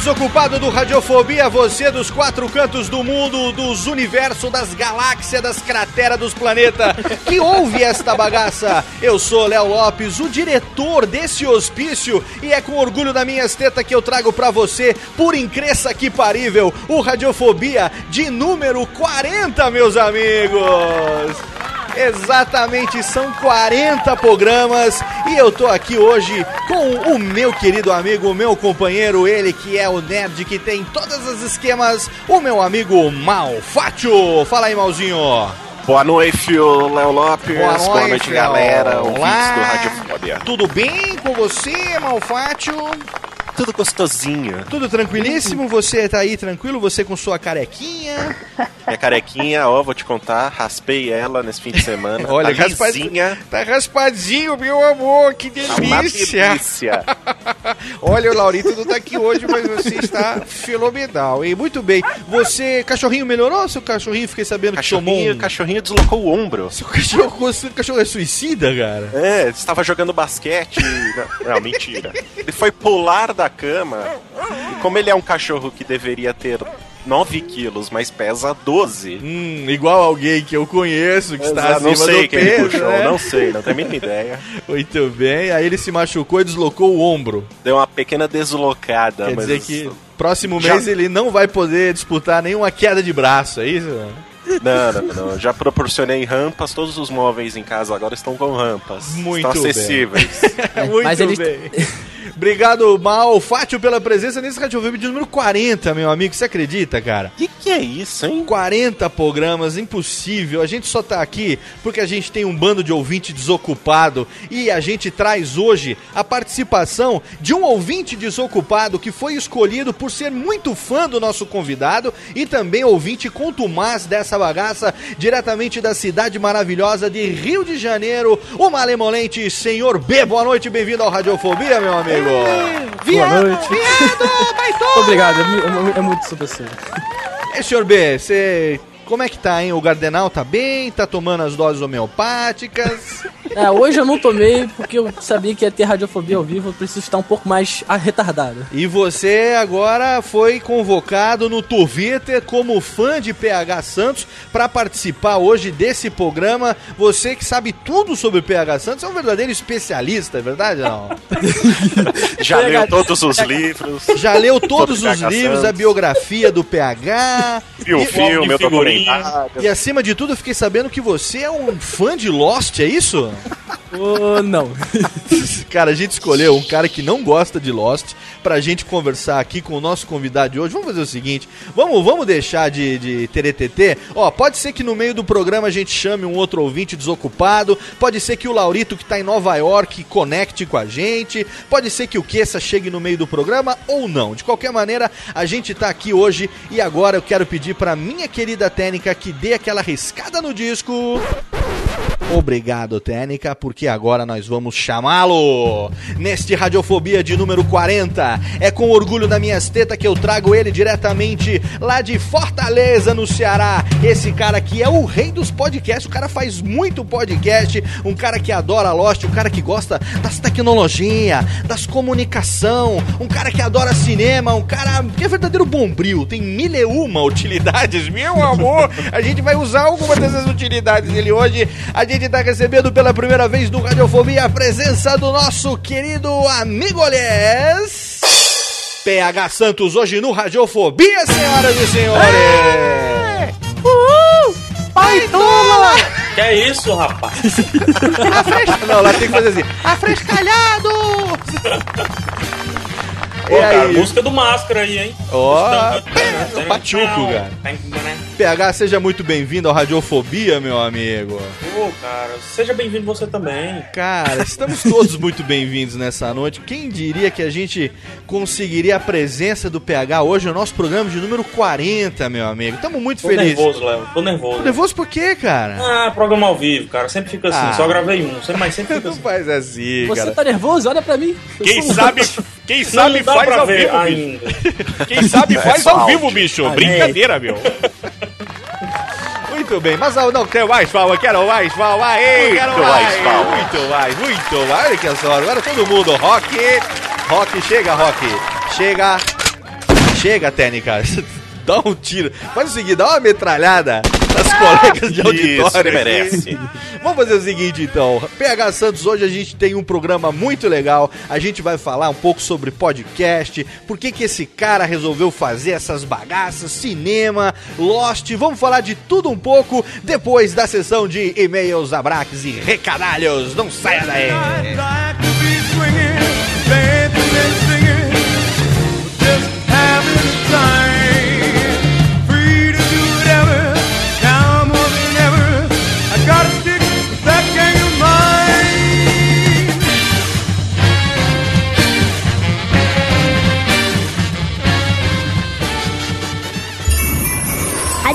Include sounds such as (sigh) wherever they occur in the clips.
Desocupado do Radiofobia, você dos quatro cantos do mundo, dos universos, das galáxias, das crateras dos planetas, que ouve esta bagaça. Eu sou Léo Lopes, o diretor desse hospício, e é com orgulho da minha esteta que eu trago pra você, por incresça que parível, o Radiofobia de número 40, meus amigos. Exatamente, são 40 programas e eu tô aqui hoje com o meu querido amigo, o meu companheiro, ele que é o nerd que tem todos os esquemas, o meu amigo Malfátio. Fala aí, Malzinho. Boa noite, Léo Lopes. Boa Boa noite, noite, galera. Ouvintes Olá. do Radiofobia. Tudo bem com você, Malfátio? Tudo gostosinho. Tudo tranquilíssimo? Você tá aí tranquilo? Você com sua carequinha? (laughs) Minha carequinha, ó, vou te contar, raspei ela nesse fim de semana. (laughs) Olha, tá raspa- lisinha. Tá raspadinho, meu amor, que Tá delícia! delícia. (laughs) Olha, o Laurito não tá aqui hoje, mas você está fenomenal. E muito bem. Você, cachorrinho melhorou? Seu cachorrinho, fiquei sabendo que tomou Cachorrinho, um... cachorrinho deslocou o ombro. Seu cachorro, seu cachorro é suicida, cara? É, estava jogando basquete. não, não, mentira. Ele foi pular da cama. E como ele é um cachorro que deveria ter 9 quilos, mas pesa 12. Hum, igual alguém que eu conheço, que está Exato, não acima sei do quem peso, puxou, né? não sei, não tenho a mínima ideia. (laughs) Muito bem, aí ele se machucou e deslocou o ombro. Deu uma pequena deslocada, Quer mas dizer que próximo Já- mês ele não vai poder disputar nenhuma queda de braço, é isso? Não, não, não. Já proporcionei rampas, todos os móveis em casa agora estão com rampas. Muito estão bem. acessíveis. (laughs) Muito mas ele- bem. Obrigado, Mal Fátio, pela presença nesse Rádio Vibe de número 40, meu amigo. Você acredita, cara? que que é isso, hein? 40 programas, impossível. A gente só tá aqui porque a gente tem um bando de ouvinte desocupado e a gente traz hoje a participação de um ouvinte desocupado que foi escolhido por ser muito fã do nosso convidado e também ouvinte contumaz dessa bagaça, diretamente da cidade maravilhosa de Rio de Janeiro, o malemolente Senhor B. Boa noite, bem-vindo ao Radiofobia, meu amigo. Boa noite. Viado! (laughs) Obrigado, é, é é muito super. E, senhor B, você. Como é que tá, hein? O Gardenal tá bem? Tá tomando as doses homeopáticas? (laughs) É, hoje eu não tomei porque eu sabia que ia ter radiofobia ao vivo, eu preciso estar um pouco mais retardado. e você agora foi convocado no Twitter como fã de PH Santos para participar hoje desse programa. Você que sabe tudo sobre PH Santos é um verdadeiro especialista, é verdade ou não? (laughs) Já leu todos os livros. Já leu todos os PH livros, a Santos. biografia do PH. Viu o E- filme, eu tô figurinha E acima de tudo, eu fiquei sabendo que você é um fã de Lost, é isso? (laughs) Ô, não. (laughs) Cara, a gente escolheu um cara que não gosta de Lost pra gente conversar aqui com o nosso convidado de hoje. Vamos fazer o seguinte: vamos, vamos deixar de, de teretetê. Ó, pode ser que no meio do programa a gente chame um outro ouvinte desocupado. Pode ser que o Laurito, que tá em Nova York, conecte com a gente. Pode ser que o Kessa chegue no meio do programa ou não. De qualquer maneira, a gente tá aqui hoje e agora eu quero pedir pra minha querida técnica que dê aquela riscada no disco. Obrigado, Técnica, porque agora nós vamos chamá-lo. Neste Radiofobia de número 40, é com orgulho das minhas tetas que eu trago ele diretamente lá de Fortaleza, no Ceará. Esse cara que é o rei dos podcasts, o cara faz muito podcast, um cara que adora Lost, um cara que gosta das tecnologias, das comunicação, um cara que adora cinema, um cara que é verdadeiro bombril, tem mil e uma utilidades, (laughs) meu amor. A gente vai usar alguma dessas utilidades dele hoje. A gente tá recebendo pela primeira vez no Radiofobia a presença do nosso querido amigo Les. PH Santos hoje no Radiofobia, senhoras e senhores. Uhul! Pai, toma! Que é isso, rapaz? Não, lá tem que fazer assim. Afrescalhado! Pô, E cara, aí? música do Máscara aí, hein? Ó, é pachuco, cara. PH, seja muito bem-vindo ao Radiofobia, meu amigo. Pô, cara, seja bem-vindo você também. Cara, estamos todos muito bem-vindos nessa noite. Quem diria que a gente conseguiria a presença do PH hoje no nosso programa de número 40, meu amigo? Estamos muito Tô felizes. nervoso, Léo. Tô nervoso. Tô nervoso por quê, cara? Ah, programa ao vivo, cara. Sempre fica assim. Ah. Só gravei um, sempre- mas sempre (laughs) fica Não assim. faz assim, Você cara. tá nervoso? Olha pra mim. Eu Quem sabe, (laughs) quem sabe dá faz ao ver vivo, bicho. Quem sabe (laughs) faz ao vivo, bicho. Ah, Brincadeira, meu. Muito bem, mas ah, não quero mais palma, quero mais palma, aí, quero Muito mais, mais palma. muito mais, muito mais, olha que só, agora todo mundo, rock, rock, chega, rock, chega, chega, técnica, (laughs) dá um tiro, faz o seguinte, dá uma metralhada nas colegas de Isso, auditório. merece. Vamos fazer o seguinte então, PH Santos, hoje a gente tem um programa muito legal, a gente vai falar um pouco sobre podcast, por que que esse cara resolveu fazer essas bagaças, cinema, Lost, vamos falar de tudo um pouco depois da sessão de e-mails, abraques e recadalhos, não saia daí!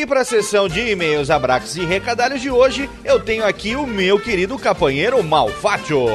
E para a sessão de e-mails, abraques e recadalhos de hoje, eu tenho aqui o meu querido companheiro Malfátio.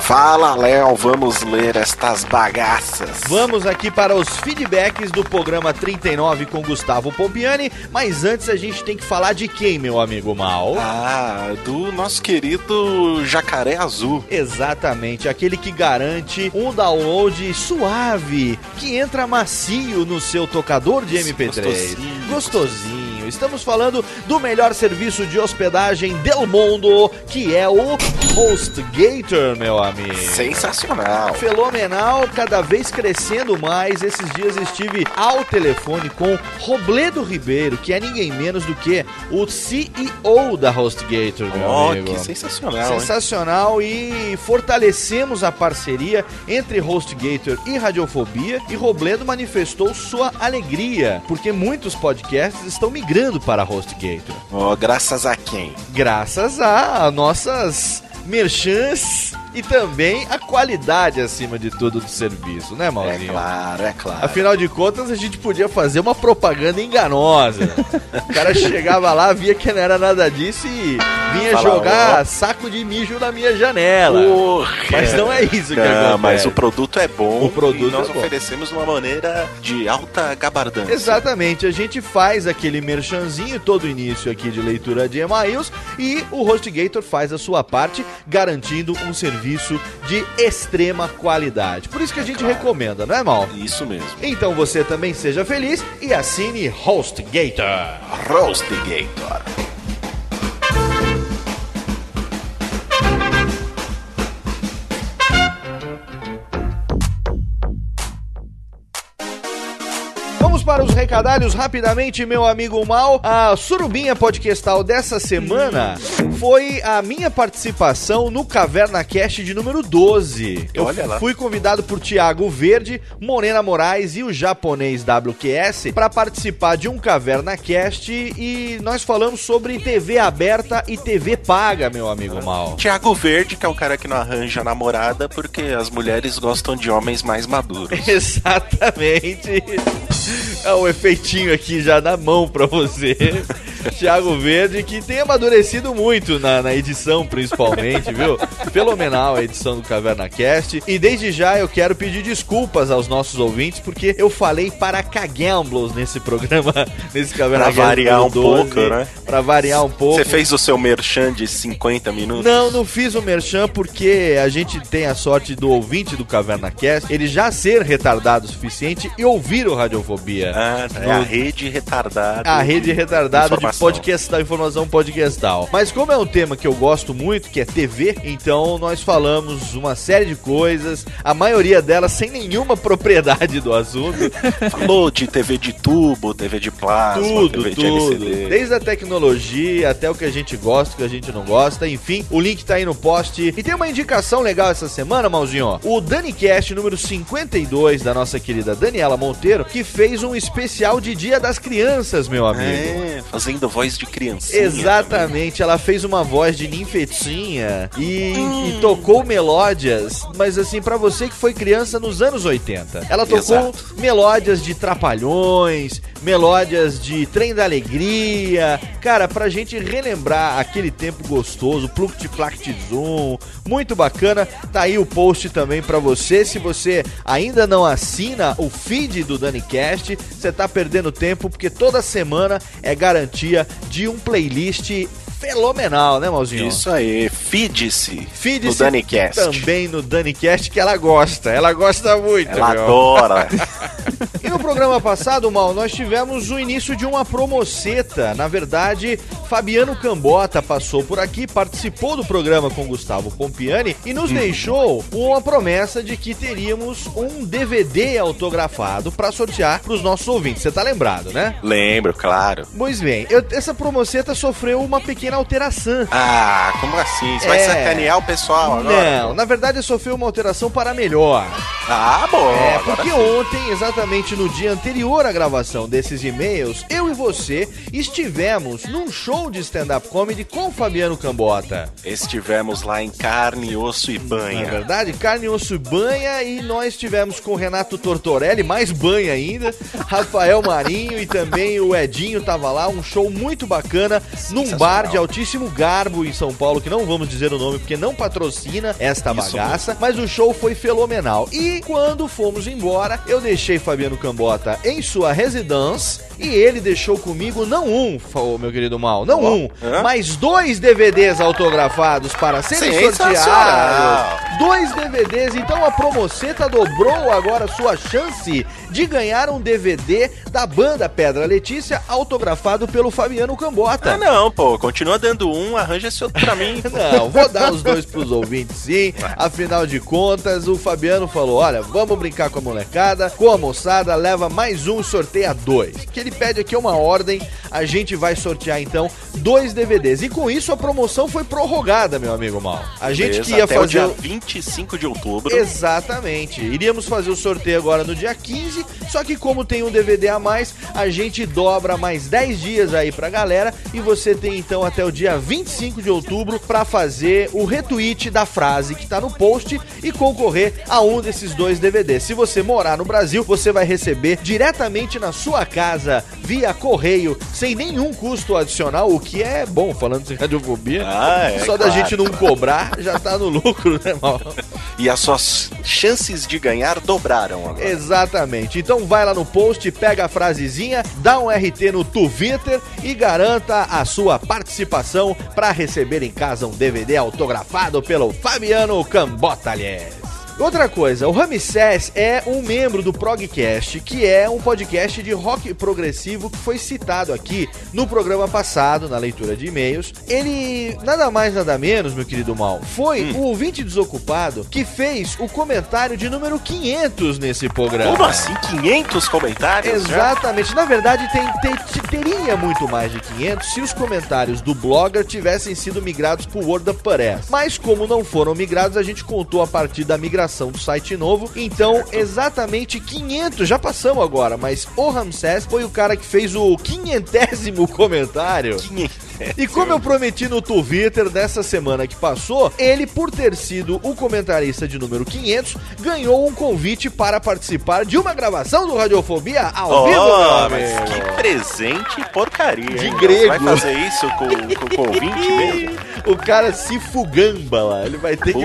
Fala, Léo, vamos ler estas bagaças. Vamos aqui para os feedbacks do programa 39 com Gustavo Pompiani, mas antes a gente tem que falar de quem, meu amigo Mal? Ah, do nosso querido Jacaré Azul. Exatamente, aquele que garante um download suave, que entra macio no seu tocador de MP3. Gostosinho. Gostosinho. Estamos falando do melhor serviço de hospedagem del mundo, que é o HostGator, meu amigo. Sensacional. Fenomenal, cada vez crescendo mais. Esses dias estive ao telefone com Robledo Ribeiro, que é ninguém menos do que o CEO da HostGator, meu Ó, amigo. que sensacional, hein? Sensacional e fortalecemos a parceria entre HostGator e Radiofobia e Robledo manifestou sua alegria, porque muitos podcasts estão migrando para HostGator. Ó, graças a quem? Graças a nossas merchans e também a qualidade acima de tudo do serviço, né, É Malzinho? claro, é claro. Afinal de contas, a gente podia fazer uma propaganda enganosa. o cara chegava lá, via que não era nada disso e vinha Fala, jogar ó. saco de mijo na minha janela. Porra. Mas não é isso que Não, acontece. mas o produto é bom O produto e nós é oferecemos uma maneira de alta gabardância. Exatamente, a gente faz aquele merchanzinho todo início aqui de leitura de e-mails e o HostGator faz a sua parte, garantindo um serviço de extrema qualidade. Por isso que a gente recomenda, não é mal? Isso mesmo. Então você também seja feliz e assine HostGator. Roastgator. Para os recadalhos rapidamente, meu amigo Mal. A surubinha podcastal dessa semana foi a minha participação no Caverna Cast de número 12. Eu Olha lá. fui convidado por Thiago Verde, Morena Moraes e o japonês WQS para participar de um Caverna Cast e nós falamos sobre TV aberta e TV paga, meu amigo Mal. Tiago Verde, que é o cara que não arranja namorada porque as mulheres gostam de homens mais maduros. (laughs) Exatamente. É o efeitinho aqui já na mão pra você. (laughs) (laughs) Thiago Verde, que tem amadurecido muito na, na edição, principalmente, viu? Fenomenal a edição do Caverna Cast. E desde já eu quero pedir desculpas aos nossos ouvintes, porque eu falei para cagamblos nesse programa, (laughs) nesse Caverna Pra Cast. variar número um pouco, né? Pra variar um pouco. Você fez o seu merchan de 50 minutos? Não, não fiz o merchan porque a gente tem a sorte do ouvinte do Caverna Cast, ele já ser retardado o suficiente e ouvir o Radiofobia. Ah. É a rede retardada. A rede retardada de Informação. podcastal, informação podcastal. Mas como é um tema que eu gosto muito, que é TV, então nós falamos uma série de coisas, a maioria delas sem nenhuma propriedade do assunto. (laughs) Falou de TV de tubo, TV de plasma, tudo, TV de tudo. LCD. Desde a tecnologia até o que a gente gosta, o que a gente não gosta, enfim, o link tá aí no post. E tem uma indicação legal essa semana, Malzinho. O DaniCast número 52 da nossa querida Daniela Monteiro, que fez um especial de Dia das Crianças, meu amigo. É, fazendo voz de criancinha. Exatamente, ela fez uma voz de ninfetinha e, e tocou melódias, mas assim, pra você que foi criança nos anos 80. Ela tocou Exato. melódias de Trapalhões, melódias de Trem da Alegria. Cara, pra gente relembrar aquele tempo gostoso, Pluct Plact Zoom, muito bacana. Tá aí o post também pra você. Se você ainda não assina o feed do DaniCast, você tá perdendo tempo porque toda semana é garantia de um playlist fenomenal, né, Malzinho? Isso aí, feed-se Feed no DaniCast. também no DaniCast que ela gosta. Ela gosta muito. Ela meu. adora. (laughs) E no programa passado, Mal, nós tivemos o início de uma promoceta. Na verdade, Fabiano Cambota passou por aqui, participou do programa com Gustavo Pompiani e nos deixou uma promessa de que teríamos um DVD autografado para sortear para os nossos ouvintes. Você tá lembrado, né? Lembro, claro. Pois bem, eu- essa promoceta sofreu uma pequena alteração. Ah, como assim? Você vai É. sacanear o pessoal agora? Não, na verdade sofreu uma alteração para melhor. Ah, bom. É, porque sim. ontem, exatamente no dia anterior à gravação desses e-mails, eu e você estivemos num show de stand-up comedy com Fabiano Cambota. Estivemos lá em carne, osso e Na banha. verdade, carne, osso e banha, e nós tivemos com o Renato Tortorelli, mais banha ainda, (laughs) Rafael Marinho e também o Edinho tava lá, um show muito bacana, num bar de altíssimo garbo em São Paulo, que não vamos dizer o nome porque não patrocina esta Isso bagaça, mas o show foi fenomenal. E quando fomos embora, eu deixei Fabiano Cambota em sua residência e ele deixou comigo não um, meu querido Mal, não um, mas dois DVDs autografados para serem sorteados. Dois DVDs, então a Promoceta dobrou agora sua chance de ganhar um DVD da banda Pedra Letícia, autografado pelo Fabiano Cambota. Ah, não, pô. Continua dando um, arranja esse outro pra mim. (laughs) Não, vou dar os dois pros ouvintes sim. Afinal de contas, o Fabiano falou: olha, vamos brincar com a molecada, com a moçada, leva mais um, sorteia dois. Que ele pede aqui é uma ordem, a gente vai sortear então dois DVDs. E com isso a promoção foi prorrogada, meu amigo Mal. A gente Beleza, que ia até o fazer. dia o- 25 de outubro. Exatamente. Iríamos fazer o sorteio agora no dia 15, só que como tem um DVD a mais, a gente dobra mais 10 dias aí pra galera e você tem então até o dia 25 de outubro pra fazer o retweet da frase que tá no post e concorrer a um desses dois DVDs. Se você morar no Brasil, você vai receber diretamente na sua casa via correio, sem nenhum custo adicional, o que é bom falando de radiofobia. Ah, é, Só da claro, gente não cobrar, já tá no lucro, né, mal? E as suas chances de ganhar dobraram agora. Exatamente. Então vai lá no post, pega a frasezinha, dá um RT no Twitter e garanta a sua participação para receber em casa um DVD autografado pelo Fabiano Cambota, aliás. Outra coisa, o Ramsés é um membro do Progcast, que é um podcast de rock progressivo que foi citado aqui no programa passado, na leitura de e-mails. Ele, nada mais, nada menos, meu querido Mal, foi o ouvinte desocupado que fez o comentário de número 500 nesse programa. Como assim? 500 comentários? já? Exatamente. Na verdade, tem, tem- teria muito mais de 500 se os comentários do blogger tivessem sido migrados para o Word of Press. Mas como não foram migrados, a gente contou a partir da migração do site novo. Então, exatamente 500, já passamos agora, mas o Ramsés foi o cara que fez o quinhentésimo comentário. (laughs) E como eu prometi no Twitter dessa semana que passou, ele, por ter sido o comentarista de número 500, ganhou um convite para participar de uma gravação do Radiofobia ao vivo, meu Oh, mas amigo. que presente porcaria. De hein? grego. Vai fazer isso com, com, o ouvinte mesmo? (laughs) O cara se fugamba lá. Ele vai ter que. (laughs)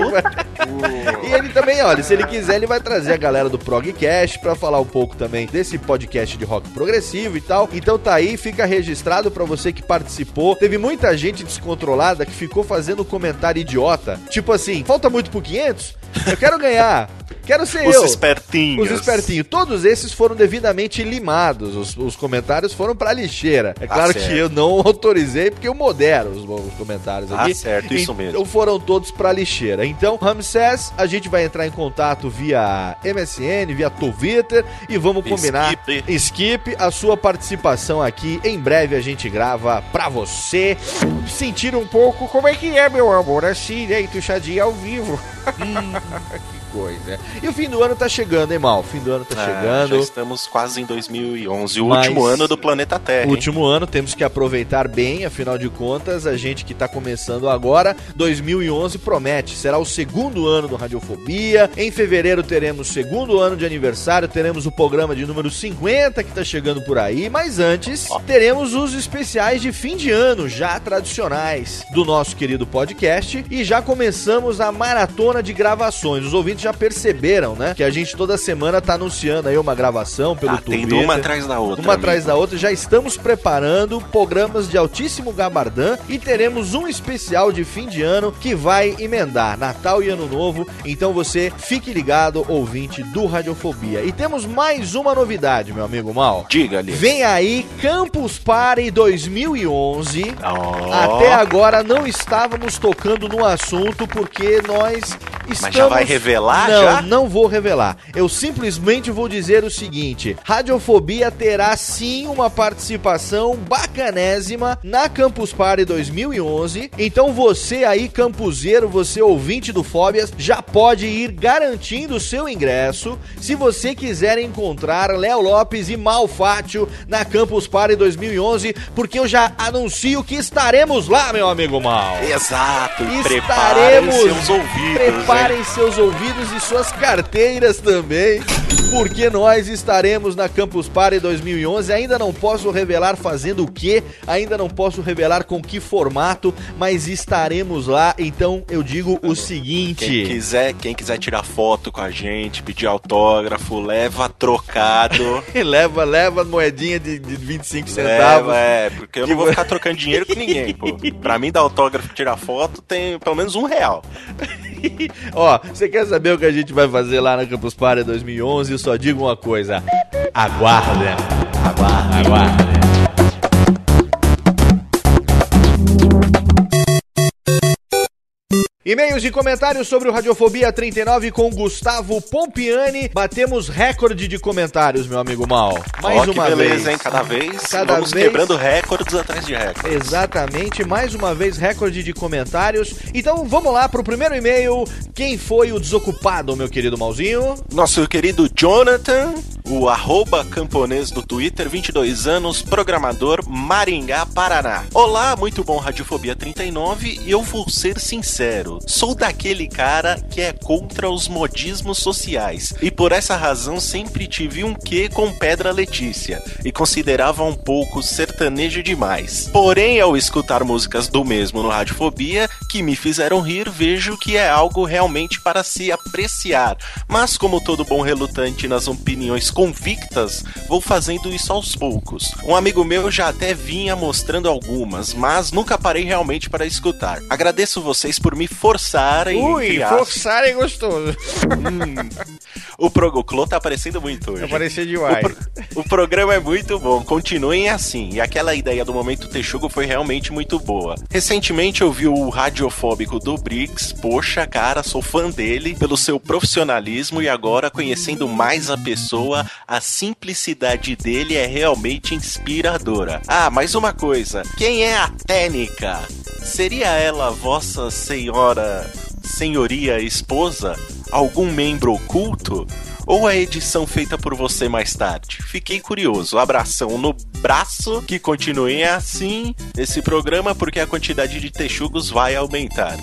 E ele também, olha, se ele quiser, ele vai trazer a galera do Progcast pra falar um pouco também desse podcast de rock progressivo e tal. Então tá aí, fica registrado pra você que participou. Teve muita gente descontrolada que ficou fazendo comentário idiota. Tipo assim, falta muito pro 500? Eu quero ganhar. Quero ser Os eu. espertinhos. Os espertinhos. Todos esses foram devidamente limados. Os, os comentários foram pra lixeira. É Tá claro que eu não (laughs) autorizei, porque eu modero os, os comentários Tá aqui. certo, isso mesmo. Então foram todos pra lixeira. Então, Ramsés, a gente vai entrar em contato via MSN, via Twitter e vamos combinar. Skip. Skip, a sua participação aqui. Em breve a gente grava pra você sentir um pouco como é que é, meu amor, assim, né? Entuchadinho ao vivo. (laughs) que coisa. E o fim do ano tá chegando, hein, Mal? O fim do ano tá Ah, chegando. Já estamos quase em 2011, o Mas- último ano do planeta Terra. Último ano, temos que aproveitar bem, afinal de contas, a gente que tá começando agora, 2011 promete, será o segundo ano do Radiofobia. Em fevereiro teremos segundo ano de aniversário, teremos o programa de número 50 que tá chegando por aí, mas antes teremos os especiais de fim de ano, já tradicionais do nosso querido podcast e já começamos a maratona de gravações. Os ouvintes já perceberam, né, que a gente toda semana tá anunciando aí uma gravação pelo Tá tendo Twitter. uma atrás da outra. Uma amigo. atrás da outra, já estamos preparando programas de altíssimo gabardão e teremos um especial de fim de ano que vai emendar Natal e Ano Novo. Então você fique ligado, ouvinte do Radiofobia. E temos mais uma novidade, meu amigo Mal. Diga-lhe. Vem aí Campus Party 2011. Ó. Até agora não estávamos tocando no assunto porque nós estamos... já vai revelar, Não, já? não vou revelar. Eu simplesmente vou dizer o seguinte: Radiofobia terá sim uma participação bacanésima na Campus Party 2011. Então você aí, campuseiro, você ouvinte do Fóbias, já pode ir garantindo o seu ingresso se você quiser encontrar Léo Lopes e Malfátio na Campus Party 2011, porque eu já anuncio que estaremos lá, meu amigo Mal. Exato. e Preparem Estaremos. seus ouvidos. Preparem hein? seus ouvidos e suas carteiras também, porque nós estaremos na Campus Party 2011. Ainda não posso revelar fazendo o que, ainda não posso revelar com que formato, mas estaremos lá. Então eu digo o Quem seguinte: quiser, quem quiser tirar foto com a gente, pedir autógrafo, leva trocado. (laughs) leva, leva moedinha de, de 25 centavos. leva, é, porque eu não vou ficar trocando dinheiro com ninguém, pô. (laughs) Pra mim, dar autógrafo e tirar foto tem pelo menos um real. (laughs) Ó, você quer saber o que a gente vai fazer lá na Campus Party 2011? Eu só digo uma coisa: aguarda, aguarda, aguarda. E-mails e comentários sobre o Radiofobia 39 com Gustavo Pompiani. Batemos recorde de comentários, meu amigo Mal. Mais que uma beleza, vez. hein? Cada vez Cada vamos vez- quebrando recordes atrás de recordes. Exatamente, mais uma vez recorde de comentários. Então vamos lá pro primeiro e-mail. Quem foi o desocupado, meu querido Malzinho? Nosso querido Jonathan, o arroba camponês do Twitter, 22 anos, programador, Maringá, Paraná. Olá, muito bom Radiofobia 39 e eu vou ser sincero, sou daquele cara que é contra os modismos sociais e por essa razão sempre tive um quê com Pedra Letícia e considerava um pouco sertanejo demais. Porém, ao escutar músicas do mesmo no Radiofobia, que me fizeram rir, vejo que é algo realmente para se apreciar. Mas como todo bom relutante nas opiniões convictas, vou fazendo isso aos poucos. Um amigo meu já até vinha mostrando algumas, mas nunca parei realmente para escutar. Agradeço vocês por me forçarem. Ui, entre aspas. forçar é gostoso. O, pro... o Clô tá aparecendo muito hoje. Apareceu demais. O, pro- o programa é muito bom, continuem assim. E aquela ideia do momento Texugo foi realmente muito boa. Recentemente eu vi o radiofóbico do Briggs. Poxa, cara, sou fã dele pelo seu profissionalismo e agora conhecendo mais a pessoa, a simplicidade dele é realmente inspiradora. Ah, mais uma coisa. Quem é a Técnica? Seria ela vossa senhora, senhoria esposa? Algum membro oculto? Ou a edição feita por você mais tarde? Fiquei curioso. Abração no braço, que continuem assim esse programa, porque a quantidade de texugos vai aumentar.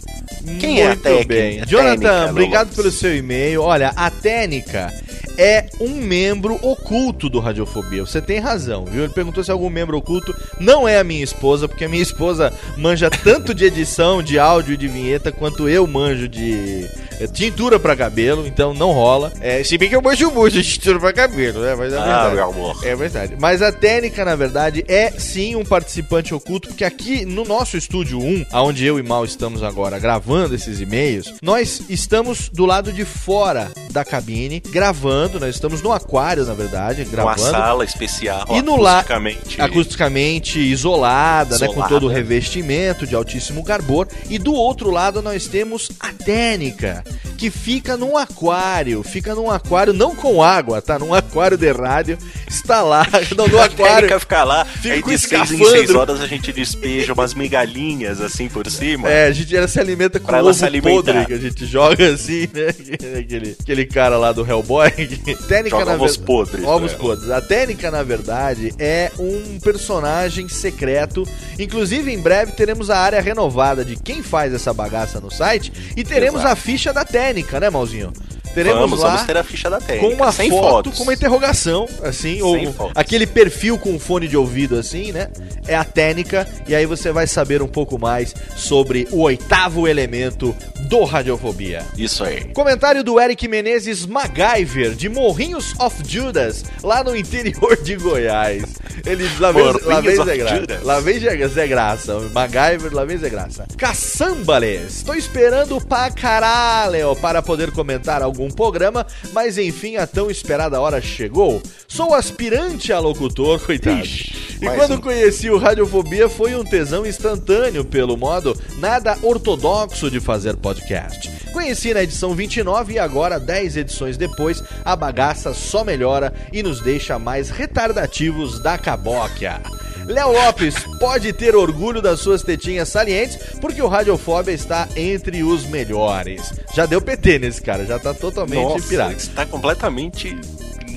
Quem é a Muito técnica? bem. Jonathan, técnica, obrigado pelo seu e-mail. Olha, a Técnica é um membro oculto do Radiofobia. Você tem razão, viu? Ele perguntou se é algum membro oculto. Não é a minha esposa, porque a minha esposa manja tanto de edição, de áudio e de vinheta, quanto eu manjo de é, tintura pra cabelo, então não rola. É, se bem que eu manjo muito de tintura pra cabelo, né? Mas é Ah, verdade. meu amor. É verdade. Mas a Técnica, na verdade, é sim um participante oculto, porque aqui no nosso estúdio 1, onde eu e Mal estamos agora gravando esses e-mails, nós estamos do lado de fora da cabine, gravando, nós estamos no aquário, na verdade, Uma gravando. sala especial, E no la- acusticamente. Acusticamente isolada, né, com Isolada. todo o revestimento de altíssimo carbor. E do outro lado nós temos a Técnica, que fica num aquário. Fica num aquário, não com água, tá? Num aquário de rádio. Está lá, (laughs) não, no A aquário. técnica fica lá, Fica aí de em seis horas a gente despeja umas migalhinhas assim por cima. É, a gente ela se alimenta com ovo podre, que a gente joga assim, né? (laughs) Aquele, aquele cara lá do Hellboy. (laughs) Técnica, Joga ovos ver- podres, Ovos né? podres. A Técnica, na verdade, é um personagem secreto. Inclusive, em breve teremos a área renovada de quem faz essa bagaça no site. E teremos Exato. a ficha da Técnica, né, Malzinho? Teremos vamos, lá vamos ter a ficha da técnica. com uma sem foto, fotos. com uma interrogação, assim, ou Sem fotos. aquele perfil com fone de ouvido, assim, né? É a técnica, e aí você vai saber um pouco mais sobre o oitavo elemento do Radiofobia. Isso aí. Comentário do Eric Menezes MacGyver, de Morrinhos of Judas, lá no interior de Goiás. Ele lá Morrinhos lá vem of Zé Graça. Judas. Lá vem Zé Zé Graça. MacGyver, lá vem Zé Graça. Caçambales, estou esperando pra caralho para poder comentar algum programa, mas enfim, a tão esperada hora chegou. Sou aspirante a locutor, coitado. Ixi, e quando um. conheci o Radiofobia foi um tesão instantâneo pelo modo nada ortodoxo de fazer podcast. Conheci na edição 29 e agora, 10 edições depois, a bagaça só melhora e nos deixa mais retardativos da cabóquia. Léo Lopes pode ter orgulho das suas tetinhas salientes, porque o Radiofobia está entre os melhores. Já deu PT nesse cara, já tá totalmente Nossa, pirado está completamente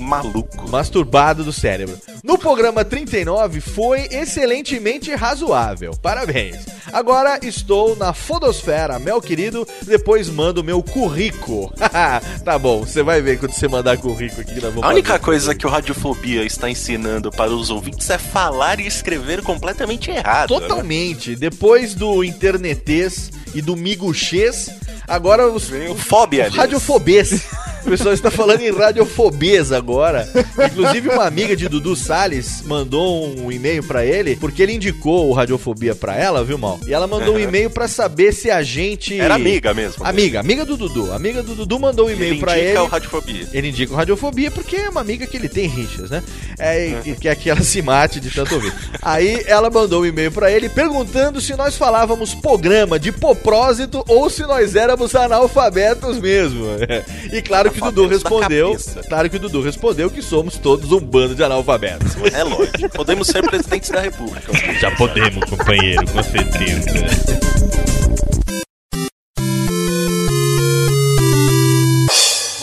maluco. masturbado do cérebro. No programa 39 foi excelentemente razoável. Parabéns. Agora estou na Fodosfera, meu querido. Depois mando meu currículo. (laughs) tá bom, você vai ver quando você mandar currículo aqui vamos A única coisa que o Radiofobia está ensinando para os ouvintes é falar e escrever completamente errado. né? Totalmente. Depois do internetês e do miguxês, agora os fóbia. Radiofobês. (laughs) O pessoal está falando em radiofobês agora. Inclusive, uma amiga de Dudu Salles mandou um e-mail pra ele, porque ele indicou o Radiofobia pra ela, viu, Mal? E ela mandou um Aham. e-mail pra saber se a gente. Era amiga mesmo. Amiga, amiga do Dudu. Amiga do Dudu mandou um e-mail Ele pra indica ele. o Radiofobia. Ele indica o Radiofobia porque é uma amiga que ele tem rixas, né? É, e- que é que ela se mate de tanto ouvir. Aí ela mandou um e-mail pra ele perguntando se nós falávamos programa de poprósito ou se nós éramos analfabetos mesmo. (laughs) E claro que o Dudu respondeu. Claro que o Dudu respondeu que somos todos um bando de analfabetos. É lógico. Podemos ser presidentes da república. Já podemos, companheiro, com certeza.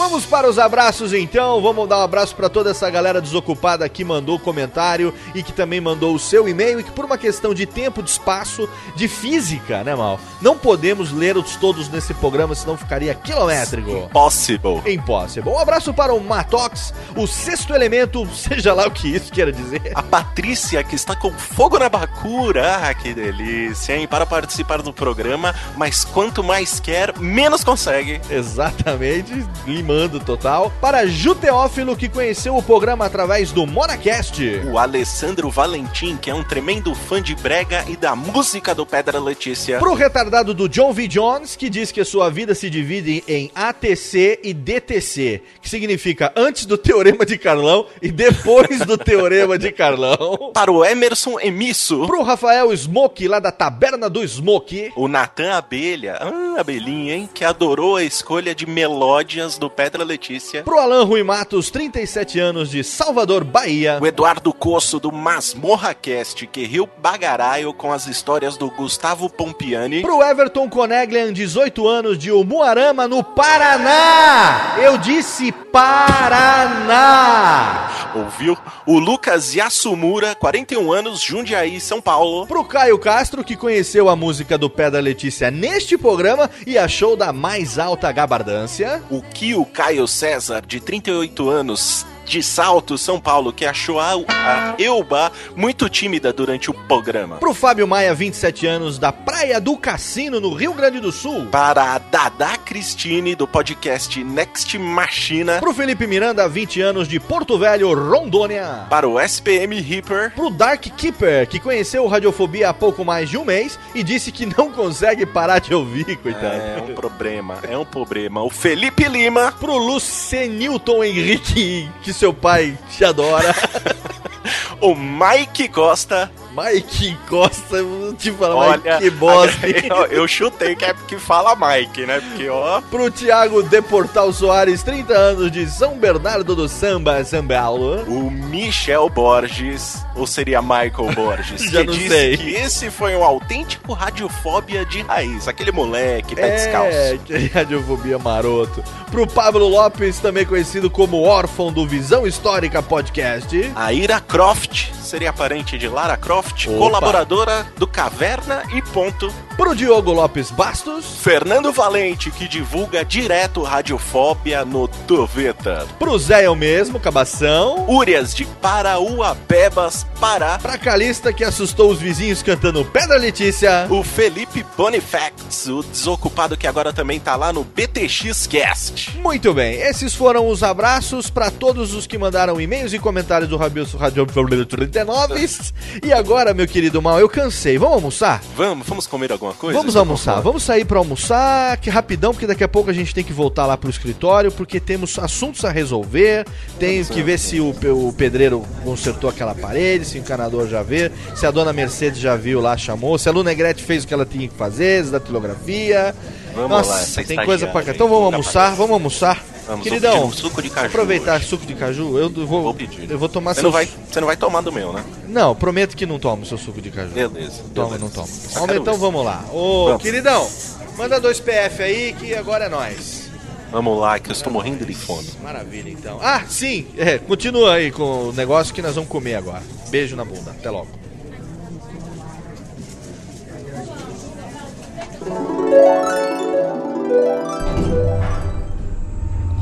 Vamos para os abraços então. Vamos dar um abraço para toda essa galera desocupada que mandou comentário e que também mandou o seu e-mail e que por uma questão de tempo, de espaço, de física, né, Mal? Não podemos ler-os todos nesse programa, senão ficaria quilométrico. Possible. Impossible. Um abraço para o Matox, o sexto elemento, (laughs) seja lá o que isso queira dizer. A Patrícia, que está com fogo na bacura. Ah, que delícia, hein? Para participar do programa, mas quanto mais quer, menos consegue. Exatamente, limando Comando total. Para Ju Teófilo, que conheceu o programa através do Monacast. O Alessandro Valentim, que é um tremendo fã de brega e da música do Pedra Letícia. Pro retardado do John V. Jones, que diz que a sua vida se divide em ATC e DTC, que significa antes do Teorema de Carlão e depois do Teorema de Carlão. (laughs) Para o Emerson Emisso. Pro Rafael Smoke, lá da Taberna do Smoke. O Natan Abelha, ah, abelhinha, hein? Que adorou a escolha de melódias do Pedra Letícia. Pro Alan Rui Matos, 37 anos de Salvador, Bahia. O Eduardo Coço do Masmorra Cast, que riu bagaraio com as histórias do Gustavo Pompiani. Pro Everton Coneglian, 18 anos de Umuarama, no Paraná. Eu disse Paraná. Ouviu? O Lucas Yasumura, 41 anos, Jundiaí, São Paulo. Pro Caio Castro, que conheceu a música do Pé da Letícia neste programa e achou da mais alta gabardância. O Kio Caio César, de 38 anos, de Salto, São Paulo, que achou a, a Elba muito tímida durante o programa. Pro Fábio Maia, 27 anos, da Praia do Cassino, no Rio Grande do Sul. Para a Dada Cristine, do podcast Next Machina. Pro Felipe Miranda, 20 anos, de Porto Velho, Rondônia. Para o SPM Reaper. Pro Dark Keeper, que conheceu o Radiofobia há pouco mais de um mês e disse que não consegue parar de ouvir, coitado. É um problema, é um problema. O Felipe Lima. Pro Lucenilton Henrique, que seu pai te adora. (laughs) o Mike Costa. Mike Costa, eu vou te falar, Olha, Mike bosta. (laughs) Eu, eu chutei que é porque fala Mike, né? Porque, ó. Pro Thiago Deportal Soares, 30 anos de São Bernardo do Samba, São Paulo. O Michel Borges, ou seria Michael Borges, (laughs) Já que não disse sei. que esse foi um autêntico radiofóbia de raiz. Aquele moleque, pé É, descalço. que radiofobia maroto. Pro Pablo Lopes, também conhecido como órfão do Visão Histórica Podcast. A Ira Croft seria parente de Lara Croft, Opa. colaboradora do Caverna e Ponto. Pro Diogo Lopes Bastos. Fernando Valente, que divulga direto Radiofóbia no Doveta. Pro Zé eu mesmo, Cabação. Úrias de Parauapebas, Pará. Pra Calista, que assustou os vizinhos cantando Pedra Letícia. O Felipe Bonifax, o desocupado que agora também tá lá no BTX Cast. Muito bem, esses foram os abraços para todos os que mandaram e-mails e comentários do Radio Radio 39. E agora, meu querido Mal, eu cansei. Vamos almoçar? Vamos, vamos comer alguma coisa? Vamos com almoçar, vamos sair pra almoçar, que rapidão, porque daqui a pouco a gente tem que voltar lá pro escritório, porque temos assuntos a resolver, tem que ver se o, o pedreiro consertou aquela parede, se o encanador já vê, se a dona Mercedes já viu lá, chamou, se a Luna Negrete fez o que ela tinha que fazer, da datilografia. Vamos Nossa, lá, tem coisa pra cá. Então vamos almoçar, vamos almoçar. Vamos, Queridão, um suco de caju aproveitar hoje. suco de caju, eu vou, Vou pedir. eu vou tomar Você seu não, vai, você não vai tomar do meu, né? Não, prometo que não tomo seu suco de caju. Beleza. Toma, beleza. não toma. Vamos, então ver. vamos lá. Ô, Vamos. queridão, manda dois PF aí que agora é nós. Vamos lá, que eu estou morrendo de fome. Maravilha, então. Ah, sim, é, continua aí com o negócio que nós vamos comer agora. Beijo na bunda, até logo.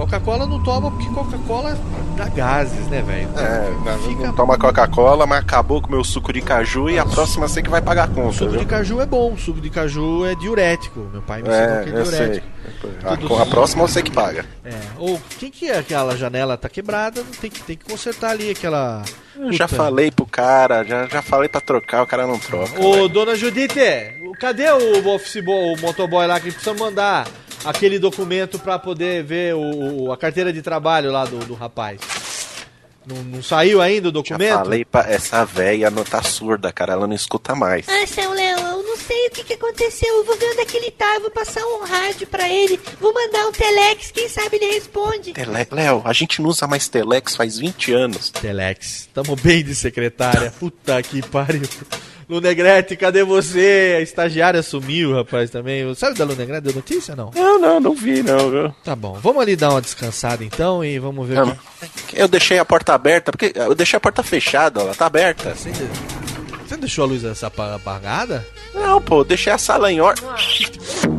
Coca-Cola não toma porque Coca-Cola dá gases, né, velho? É, não, Fica- não toma Coca-Cola, mas acabou com o meu suco de caju e a próxima você que vai pagar a conta. Suco viu? de caju é bom, suco de caju é diurético. Meu pai me ensinou que É, é eu sei. diurético. A, a próxima você que paga. É. Ou quem que é aquela janela tá quebrada, tem que, tem que consertar ali aquela. Já falei pro cara, já, já falei pra trocar, o cara não troca. Ô, dona Judite, cadê o office boy, o motoboy lá que precisa mandar aquele documento pra poder ver o, o- a carteira de trabalho lá do, do rapaz? Não, não saiu ainda o Já documento? falei pra essa véia não tá surda, cara, ela não escuta mais. Ah, seu Léo, eu não sei o que, que aconteceu. Eu vou ver onde é que ele tá. Eu vou passar um rádio pra ele. Vou mandar um telex. Quem sabe ele responde. Tele... Léo, a gente não usa mais Telex faz 20 anos. Telex, tamo bem de secretária. Puta que pariu. Lunegrete, cadê você? A estagiária sumiu, rapaz, também. Sabe da Lunegrete? Deu notícia não? Não, não, não vi não, viu? Tá bom, vamos ali dar uma descansada então e vamos ver Não, que... Eu deixei a porta aberta, porque eu deixei a porta fechada, ela tá aberta. Você você deixou a luz essa apa- apagada? Não, pô, deixei a sala em ordem.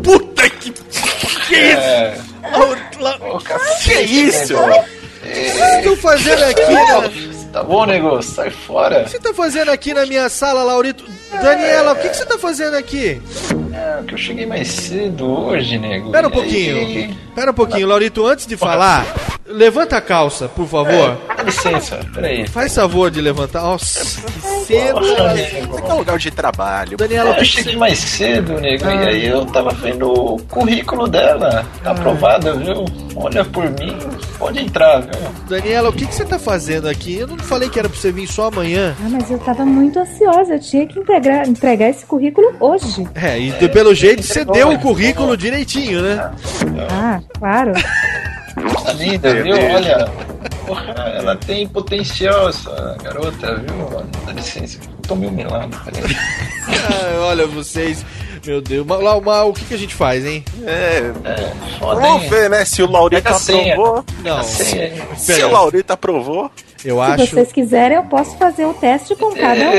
Puta que. Que isso? Que isso? O que vocês estão fazendo aqui? né? Tá bom, nego? Sai fora. O que você tá fazendo aqui na minha sala, Laurito? Daniela, o que, que você tá fazendo aqui? É, que eu cheguei mais cedo hoje, nego. Pera um E aí- pouquinho. Pera um pouquinho, Laurito, antes de falar, levanta a calça, por favor. Dá licença, peraí. Faz favor de levantar. Nossa, que cedo. Porra, Isso aqui é um lugar de trabalho. Daniela, É, eu cheguei você... mais cedo, nego, e aí eu tava vendo o currículo dela. Tá aprovada, viu? Olha por mim, pode entrar, viu? Daniela, o que, que você tá fazendo aqui? Eu não falei que era pra você vir só amanhã. Ah, mas eu tava muito ansiosa. Eu tinha que entregar, entregar esse currículo hoje. É, e de- pelo jeito você deu o currículo direitinho, né? Ah, claro. Tá linda, viu? Olha, porra, ela tem potencial, essa garota, viu? Dá licença, tomei um melado, peraí. Ah, olha vocês. Meu Deus. Mas, Lau, o que, que a gente faz, hein? É, É, foda, vamos hein? ver, né? Se o Laurito Pega a senha. aprovou. Não, hein? Se o Laurito aprovou. Eu Se acho. vocês quiserem, eu posso fazer o teste com cada um.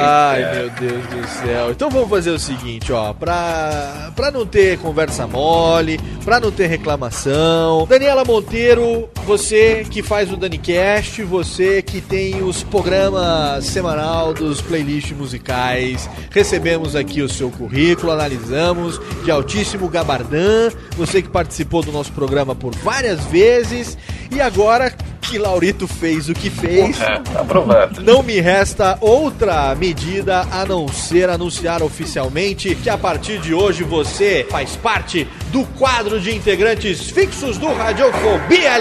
Ai, meu Deus do céu. Então vamos fazer o seguinte, ó, pra, pra não ter conversa mole, pra não ter reclamação. Daniela Monteiro, você que faz o DaniCast, você que tem os programas semanal dos playlists musicais, recebemos aqui o seu currículo, analisamos de altíssimo gabardã, você que participou do nosso programa por várias vezes e agora que Laurito fez o que fez, É, tá aprovado. não me resta outra medida a não ser anunciar oficialmente que a partir de hoje você faz parte do quadro de integrantes fixos do Radiofobia!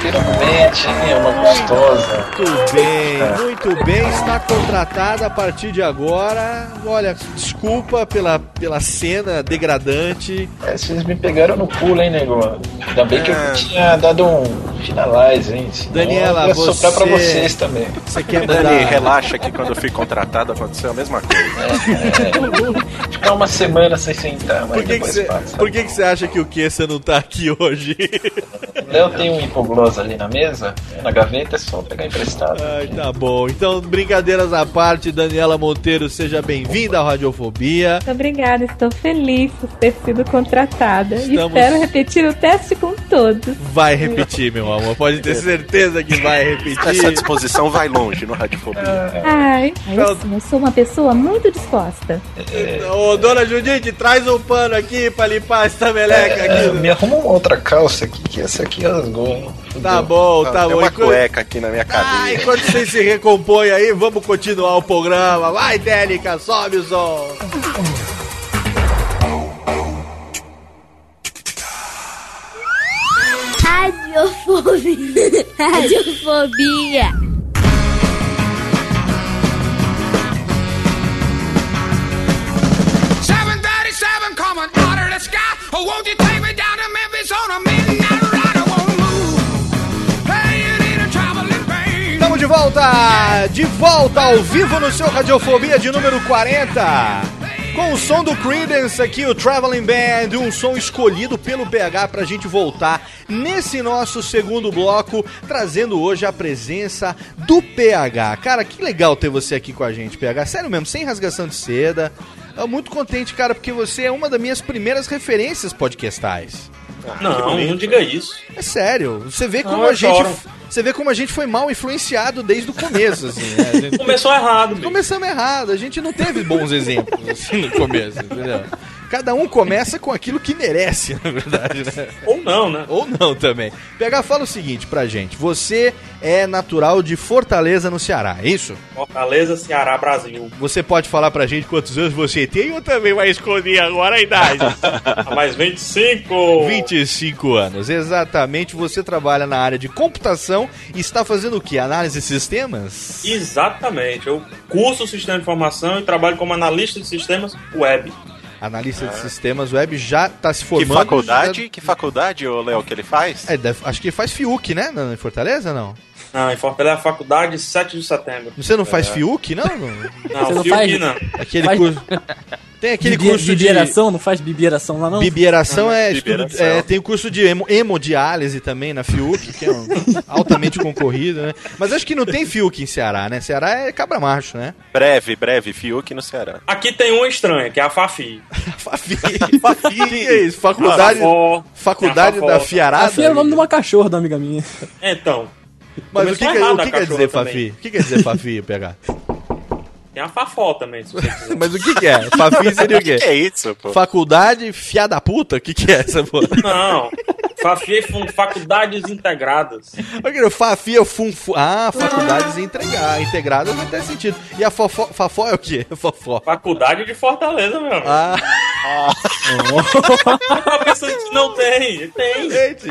Finalmente? É uma gostosa. Muito bem, muito bem, está contratada a partir de agora. Olha, desculpa pela, pela cena degradante. É, vocês me pegaram no pulo, hein, nego? Ainda bem que É. eu tinha dado um finalize, hein? Senão Daniela, eu ia soprar pra você- vocês também. Você quer Dani, mudar? relaxa que quando eu fui contratado aconteceu a mesma coisa. É, ficar uma semana sem sentar, mas Por que, que, depois você, passa. por que, que você acha que o Kessa não tá aqui hoje? O Léo tem um hipoglós ali na mesa, na gaveta, é só pegar emprestado. Ai, tá bom. Então, brincadeiras à parte, Daniela Monteiro, seja bem-vinda à Radiofobia. Muito obrigada, estou feliz por ter sido contratada. E Estamos- espero repetir o teste com todos. Vai repetir, meu amor. Pode ter certeza que vai Essa repetir. disposição vai longe no Radiofobia. Ai, eu, eu sou uma pessoa muito disposta. Ô, dona Judite, traz um pano aqui pra limpar essa meleca É, aqui. me arruma uma outra calça aqui, que essa aqui rasgou? Tá bom, tá Tem bom. uma Enquanto- cueca aqui na minha Ah, cadeira. enquanto vocês se recompõem aí, vamos continuar o programa. Vai, Délica, sobe o som. Radiofobia. Radiofobia. Estamos de volta! De volta ao vivo no seu Radiofobia de número 40. Com o som do Creedence aqui, o Traveling Band, um som escolhido pelo PH pra gente voltar nesse nosso segundo bloco, trazendo hoje a presença do PH. Cara, que legal ter você aqui com a gente, PH. Sério mesmo, sem rasgação de seda. Eu muito contente, cara, porque você é uma das minhas primeiras referências podcastais. Não, não diga isso. É sério, você vê como Não, a gente. choro. Você vê como a gente foi mal influenciado desde o começo, assim, né? A gente- Começou errado. Começamos errado, a gente não teve bons exemplos assim no começo, entendeu? Cada um começa com aquilo que merece, (laughs) na verdade, né? Ou não, né? Ou não também. PH, fala o seguinte pra gente: você é natural de Fortaleza, no Ceará, é isso? Fortaleza, Ceará, Brasil. Você pode falar pra gente quantos anos você tem ou também vai esconder agora a idade? Mais 25. 25 anos, exatamente. Você trabalha na área de computação e está fazendo o que? Análise de sistemas? Exatamente. Eu curso sistema de informação e trabalho como analista de sistemas web. Analista de sistemas web já está se Que formando. faculdade? Que faculdade, ô Léo, que ele faz? É, deve- acho que ele faz Fiuk, né? na- Em Fortaleza, não? Não, em Fortaleza, faculdade 7 de setembro. Você não faz Fiuk, não? não? Não, Você não Fiuk faz? não. Aquele Faz- curso. Tem aquele Bibi- curso de. bibieração, não faz bibieração lá não? Bibieração é, Bibieração. estudo- é, tem o curso de hemo- hemodiálise também na Fiuk, que é um (laughs) altamente concorrido, né? Mas acho que não tem Fiuk em Ceará, né? Ceará é cabra macho, né? Breve, breve, Fiuk no Ceará. Aqui tem uma estranha, que é a Fafi. (laughs) Fafi. (laughs) Fafi. que é isso? Faculdade, Fafó. faculdade da. Fiarada? Afia é o nome de uma cachorra da amiga minha. Então, Mas o que, que- errado o que quer dizer também. Fafi? O que quer dizer Fafi, PH? Tem a Fafó também, se você quiser. (laughs) Mas o que, que é? Fafi seria o quê? O que é isso, pô? Faculdade fiada da puta? O que, que é essa porra? Não. Fafi são faculdades integradas. Fafi é o funfu... Ah, faculdades entregar, integradas não tem sentido. E a fofó, Fafó é o quê? (laughs) Fofó. Faculdade de Fortaleza, meu amigo. Ah, (laughs) pensando que não tem? Tem. gente.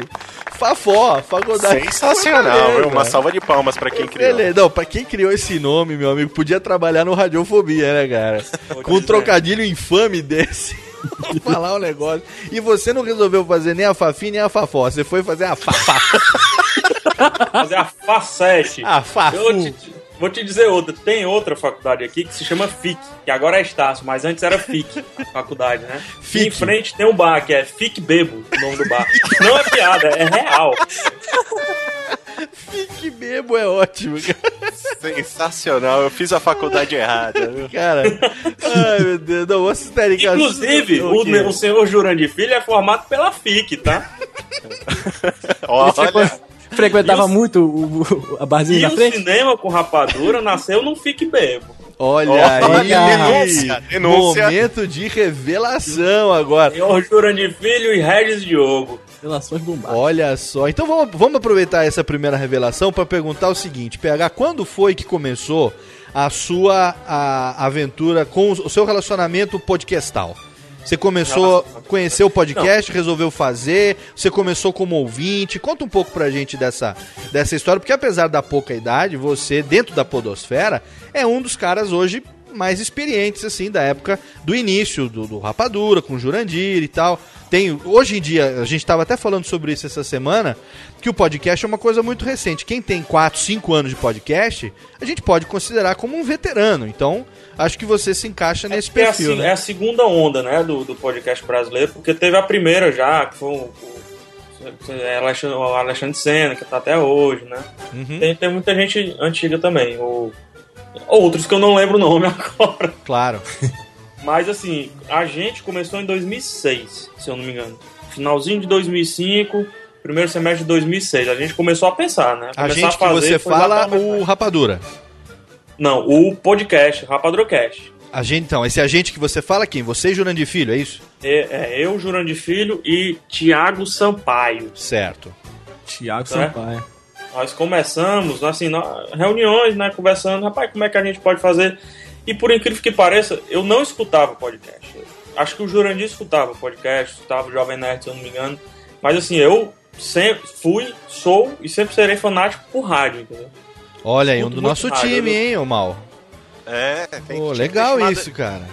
Fafó, faculdade. Sensacional, viu? Uma salva de palmas pra quem criou. Beleza, não, pra quem criou esse nome, meu amigo, podia trabalhar no Radiofobia, né, cara? Com um trocadilho infame desse. (laughs) Vou falar um negócio. E você não resolveu fazer nem a Fafi nem a Fafó. Você foi fazer a Fafá. (laughs) Fazer a Facete. A Fafu. Eu te, vou te dizer outra. Tem outra faculdade aqui que se chama FIC, que agora é Estácio, mas antes era FIC, a faculdade, né? FIC. E em frente tem um bar que é FIC Bebo, o nome do bar. Não é piada, é real. Fique bebo é ótimo, cara. Sensacional, eu fiz a faculdade errada. viu? Cara, ai meu Deus, não, você tá ligado? Inclusive, o, quê? o senhor Jurandir Filho é formado pela FIC, tá? Olha, Frequentava E o- muito o, o- a barzinha E da o frente? cinema com rapadura nasceu no FIC Bebo. Olha Olha, aí, denúncia, denúncia. momento de revelação agora. Senhor Jurandir Filho e Regis Diogo. Relações bombásticas. Olha só, então vamos, vamos aproveitar essa primeira revelação para perguntar o seguinte, PH, quando foi que começou a sua a, aventura com o seu relacionamento podcastal? Você começou a conhecer o podcast, resolveu fazer, você começou como ouvinte. Conta um pouco pra gente dessa, dessa história, porque apesar da pouca idade, você, dentro da podosfera, é um dos caras hoje mais experientes, assim, da época do início do, do Rapadura, com o Jurandir e tal. Tem, hoje em dia, a gente estava até falando sobre isso essa semana, que o podcast é uma coisa muito recente. Quem tem 4, 5 anos de podcast, a gente pode considerar como um veterano. Então, acho que você se encaixa nesse É a, perfil, se- né? é a segunda onda, né, do, do podcast brasileiro, porque teve a primeira já, que foi o, o- é Alexandre, o Alexandre Senna, que tá até hoje, né? Uhum, Tem, tem muita gente antiga também, o, outros que eu não lembro o nome (laughs) agora. Claro. Mas assim, a gente começou em 2006, se eu não me engano. Finalzinho de 2005, primeiro semestre de 2006. A gente começou a pensar, né? A Começar gente que fazer você foi fala, o Rapadura. Não, o podcast, Rapadrocast. A gente, então, esse agente que você fala quem? Você e Jurandir Filho, é isso? É, é eu, Jurandir Filho e Tiago Sampaio. Certo. Tiago? Sampaio. Nós começamos, assim, na- reuniões, né, conversando, rapaz, como é que a gente pode fazer? E por incrível que pareça, eu não escutava podcast. Acho que o Jurandir escutava podcast, escutava o Jovem Nerd, se eu não me engano. Mas assim, eu sempre fui, sou e sempre serei fanático por rádio, entendeu? Olha aí, um do nosso rádio, time, hein, ô Mal? É, tem Pô, que legal isso, cara.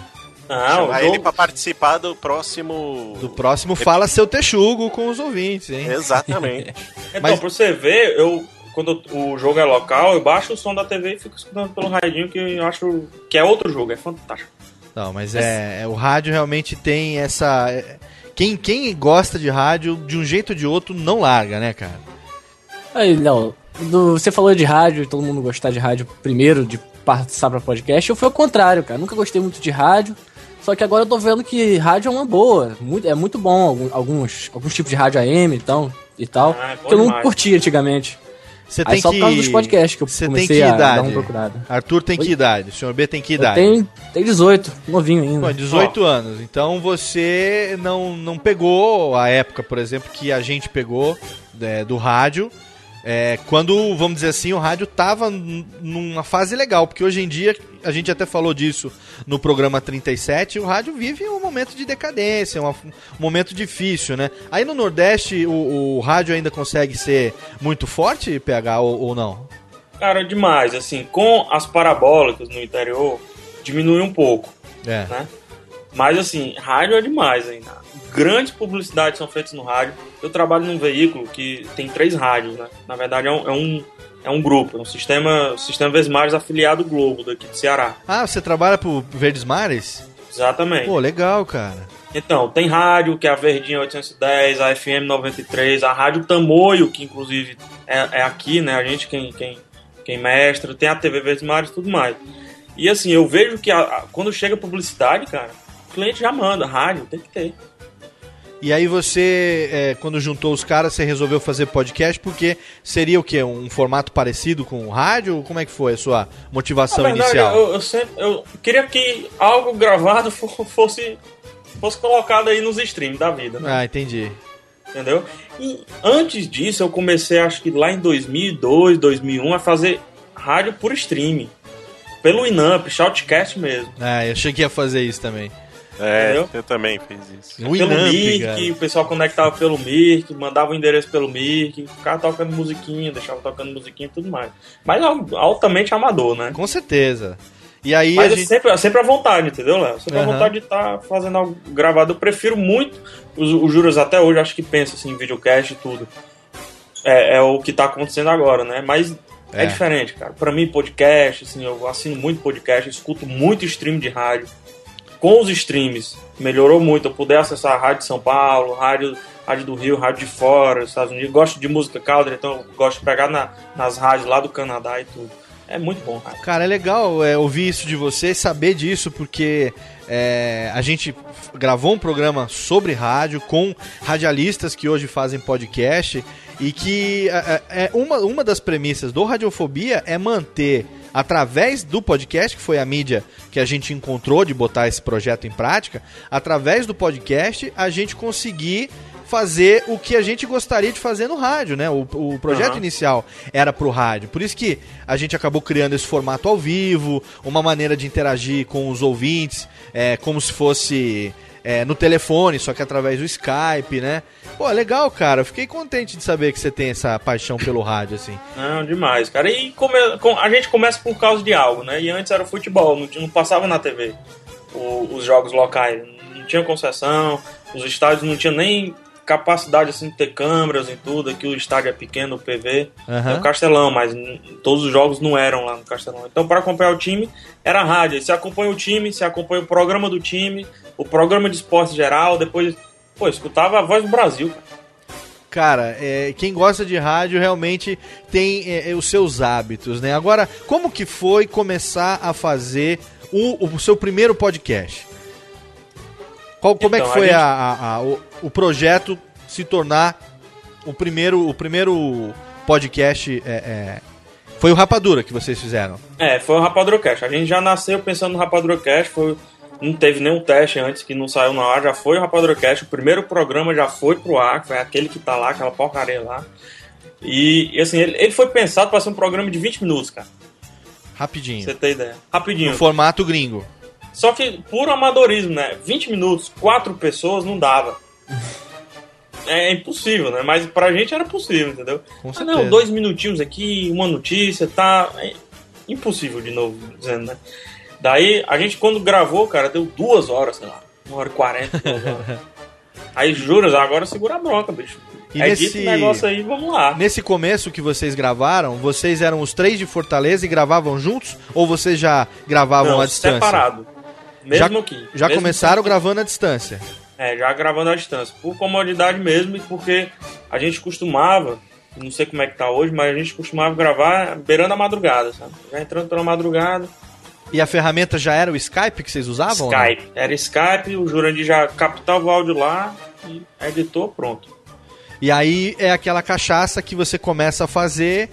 Não, chamar ele pra participar do próximo. Do próximo Fala Seu Texugo com os ouvintes, hein? Exatamente. (laughs) Então, Mas- pra você ver, eu quando o jogo é local, eu baixo o som da TV e fico escutando pelo radinho que eu acho que é outro jogo, é fantástico. Não, mas é, é- o rádio realmente tem essa. é- Quem, quem gosta de rádio, de um jeito ou de outro, não larga, né, cara? Aí, Léo, você falou de rádio, todo mundo gostar de rádio primeiro, de passar pra podcast. Eu fui ao contrário, cara. Nunca gostei muito de rádio. Só que agora eu tô vendo que rádio é uma boa. Muito, é muito bom. Alguns, alguns tipos de rádio AM então, e tal. Ah, bom que eu não demais. curtia antigamente. Você Aí tem só que. por causa dos podcasts que eu Você tem comecei que a idade? dar uma procurada. Arthur tem que Oi? idade? O senhor B tem que idade? tenho, tenho 18, novinho ainda. Pô, 18 anos. Então você não, não pegou a época, por exemplo, que a gente pegou é, do rádio. É, quando, vamos dizer assim, o rádio tava numa fase legal. Porque hoje em dia, a gente até falou disso no programa 37, o rádio vive um momento de decadência, um momento difícil, né? Aí no Nordeste, o, o rádio ainda consegue ser muito forte, PH, ou, ou não? Cara, demais, assim, com as parabólicas no interior, diminui um pouco, É. né? Mas assim, rádio é demais ainda. Grandes publicidades são feitas no rádio. Eu trabalho num veículo que tem três rádios, né? Na verdade é um, é um, é um grupo, é um sistema, sistema Vesmares afiliado ao Globo daqui de Ceará. Ah, você trabalha pro Verdes Mares? Exatamente. Pô, legal, cara. Então, tem rádio, que é a Verdinha 810, a FM 93, a Rádio Tamoio, que inclusive é, é aqui, né? A gente quem, quem, quem mestra, tem a TV Verdes Mares e tudo mais. E assim, eu vejo que a- a- quando chega publicidade, cara, o cliente já manda, rádio, tem que ter. E aí você, é, quando juntou os caras, você resolveu fazer podcast porque seria o quê? Um formato parecido com o rádio? Como é que foi a sua motivação verdade, inicial? Eu, eu sempre eu queria que algo gravado (laughs) fo- fosse, fosse colocado aí nos streams da vida. né? Ah, entendi. Entendeu? E antes disso, eu comecei, acho que lá em 2002, 2001, a fazer rádio por streaming. Pelo Inamp, Shoutcast mesmo. Ah, eu achei que ia fazer isso também. É, Entendeu? eu também fiz isso. No pelo Inamp, Mirk, cara. o pessoal conectava pelo Mirk, mandava o endereço pelo Mirk, ficava tocando musiquinha, deixava tocando musiquinha e tudo mais. Mas al- altamente amador, né? Com certeza. E aí Mas a é gente... sempre, sempre à vontade, entendeu, Léo? Sempre à Aham. vontade de estar fazendo algo gravado. Eu prefiro muito, os, os Juras até hoje, acho que pensa assim, em videocast e tudo. É, é o que tá acontecendo agora, né? Mas é. É. diferente, cara. Pra mim, podcast, assim, eu assino muito podcast, escuto muito stream de rádio. Com os streams, melhorou muito. Eu puder acessar a Rádio São Paulo, Rádio, rádio do Rio, Rádio de fora, Estados Unidos. Gosto de música country, então eu gosto de pegar na- nas rádios lá do Canadá e tudo. É muito bom, cara. Cara, é legal é, ouvir isso de você, saber disso, porque é, a gente gravou um programa sobre rádio com radialistas que hoje fazem podcast e que é, é, uma, uma das premissas do Radiofobia é manter, através do podcast, que foi a mídia que a gente encontrou de botar esse projeto em prática, através do podcast a gente conseguir fazer o que a gente gostaria de fazer no rádio, né? O, o projeto Aham. inicial era pro rádio. Por isso que a gente acabou criando esse formato ao vivo, uma maneira de interagir com os ouvintes, é, como se fosse é, no telefone, só que através do Skype, né? Pô, legal, cara. Eu fiquei contente de saber que você tem essa paixão pelo rádio, assim. Não, demais, cara. E come- com- a gente começa por causa de algo, né? E antes era o futebol, não, passava na TV os jogos locais. Não tinha concessão, os estádios não tinham nem capacidade assim de ter câmeras e tudo. Aqui o estádio é pequeno, o PV. Aham. É o Castelão, mas todos os jogos não eram lá no Castelão. Então, para acompanhar o time, era rádio. Aí Você acompanha o time, você acompanha o programa do time, o programa de esporte geral, depois, pô, escutava a voz do Brasil, cara. Cara, é, quem gosta de rádio realmente tem é, é, os seus hábitos, né? Agora, como que foi começar a fazer o, o seu primeiro podcast? Qual, como é que Então, foi a gente- a- a- o, o projeto se tornar o primeiro, o primeiro podcast? é, é, foi o Rapadura que vocês fizeram? É, foi o Rapadrocast. A gente já nasceu pensando no Rapadrocast, foi não teve nenhum teste antes que não saiu na ar, já foi o Rapadrocast, o primeiro programa já foi pro ar, foi aquele que tá lá, aquela porcaria lá. E, assim, ele, ele foi pensado para ser um programa de 20 minutos, cara. Pra Rapidinho. você ter ideia. Rapidinho. No formato gringo. Só que por amadorismo, né? 20 minutos, quatro pessoas não dava. É impossível, né? Mas pra gente era possível, entendeu? Com Ah, certeza. não, dois minutinhos aqui, uma notícia, tá. É impossível, de novo, dizendo, né? Daí, a gente, quando gravou, cara, deu duas horas, sei lá. Uma hora e quarenta. (laughs) Aí, juras, agora segura a bronca, bicho. E é nesse- negócio aí, vamos lá. Nesse começo que vocês gravaram, vocês eram os três de Fortaleza e gravavam juntos? Ou vocês já gravavam Não, à distância? separado. Mesmo aqui. Já Mesmo começaram gravando à distância. É, já gravando à distância. Por comodidade mesmo e porque a gente costumava, não sei como é que tá hoje, mas a gente costumava gravar beirando a madrugada, sabe? Já entrando pela madrugada. E a ferramenta já era o Skype que vocês usavam? Skype. Era Skype, o Jurandir já captava o áudio lá e editou, pronto. E aí é aquela cachaça que você começa a fazer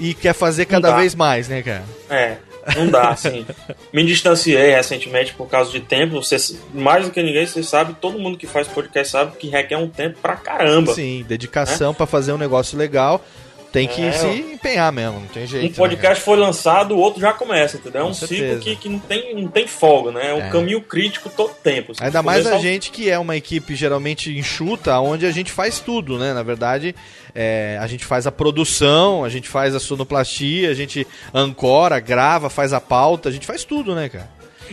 e quer fazer cada vez mais, né, cara? É, não dá, assim. Me distanciei recentemente por causa de tempo. Você, mais do que ninguém, você sabe, todo mundo que faz podcast sabe que requer um tempo pra caramba. Sim, dedicação pra fazer um negócio legal. Tem que É, se empenhar mesmo, não tem jeito. Um né, podcast foi lançado, o outro já começa, entendeu? É um certeza. ciclo que, que não, tem, não tem folga, né? É um É. caminho crítico todo tempo. assim. Ainda mais a gente que é uma equipe geralmente enxuta, onde a gente faz tudo, né? Na verdade, é, a gente faz a produção, a gente faz a sonoplastia, a gente ancora, grava, faz a pauta, a gente faz tudo, né, cara?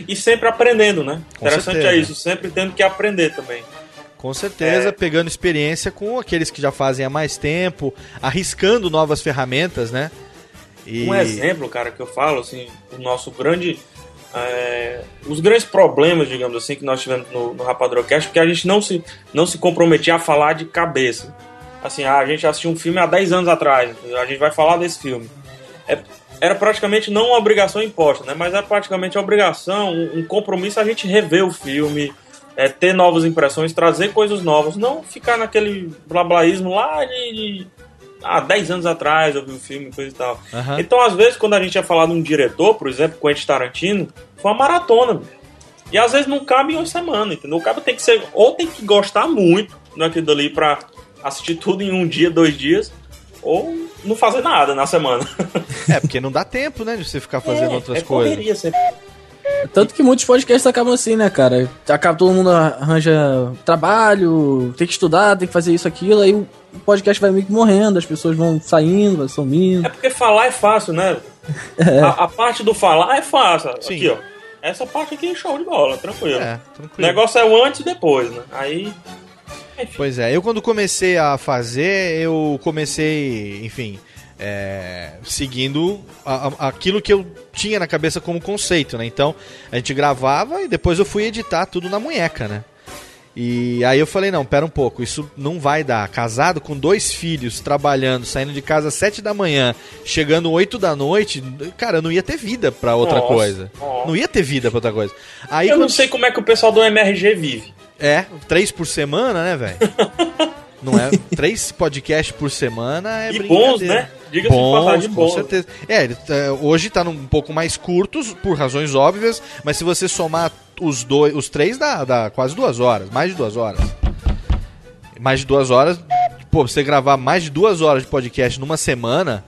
E sempre aprendendo, né? Com Interessante certeza. é isso, sempre tendo que aprender também. Com certeza, É. pegando experiência com aqueles que já fazem há mais tempo, arriscando novas ferramentas, né? E... Um exemplo, cara, que eu falo, assim, o nosso grande. é, os grandes problemas, digamos assim, que nós tivemos no, no Rapadrocast, porque a gente não se, não se comprometia a falar de cabeça. Assim, ah, a gente assistiu um filme há 10 anos atrás, a gente vai falar desse filme. É- era praticamente não uma obrigação imposta, né? Mas é praticamente uma obrigação, um, um compromisso a gente rever o filme, é, ter novas impressões, trazer coisas novas, não ficar naquele blablaísmo lá de, de ah, 10 anos atrás eu vi o filme, coisa e tal. Aham. Então, às vezes, quando a gente ia falar de um diretor, por exemplo, Quentin Tarantino, foi uma maratona, bicho. E às vezes não cabe em uma semana, entendeu? O cara tem que ser, ou tem que gostar muito daquilo dali pra assistir tudo em um dia, dois dias, ou não fazer nada na semana. (laughs) É, porque não dá tempo, né, de você ficar fazendo É, outras é coisas. correria sempre. Tanto que muitos podcasts acabam assim, né, cara? Acaba todo mundo arranja trabalho, tem que estudar, tem que fazer isso, aquilo, aí o podcast vai meio que morrendo, as pessoas vão saindo, vai sumindo. É porque falar é fácil, né? (laughs) A, a parte do falar é fácil. Sim. Aqui, ó. Essa parte aqui é show de bola, tranquilo. É, O tranquilo. negócio é o antes e depois, né? Aí. Pois é, eu quando comecei a fazer, eu comecei, enfim, é, seguindo a- a- aquilo que eu tinha na cabeça como conceito, né? Então, a gente gravava e depois eu fui editar tudo na munheca, né? E aí eu falei, não, pera um pouco, isso não vai dar. Casado com dois filhos, trabalhando, saindo de casa às sete da manhã, chegando oito da noite, cara, eu não ia ter vida pra outra Nossa, coisa. nossa. Não ia ter vida pra outra coisa. Aí eu não quando- sei como é que o pessoal do MRG vive. é, três por semana, né, velho? (laughs) Não é? Três podcasts por semana é E bons, né? Diga-se de Bons, passagem, com bons. certeza. É, ele tá- hoje tá um pouco mais curtos, por razões óbvias, mas se você somar os dois, os três, dá, dá quase duas horas, mais de duas horas. Mais de duas horas, pô, você gravar mais de duas horas de podcast numa semana,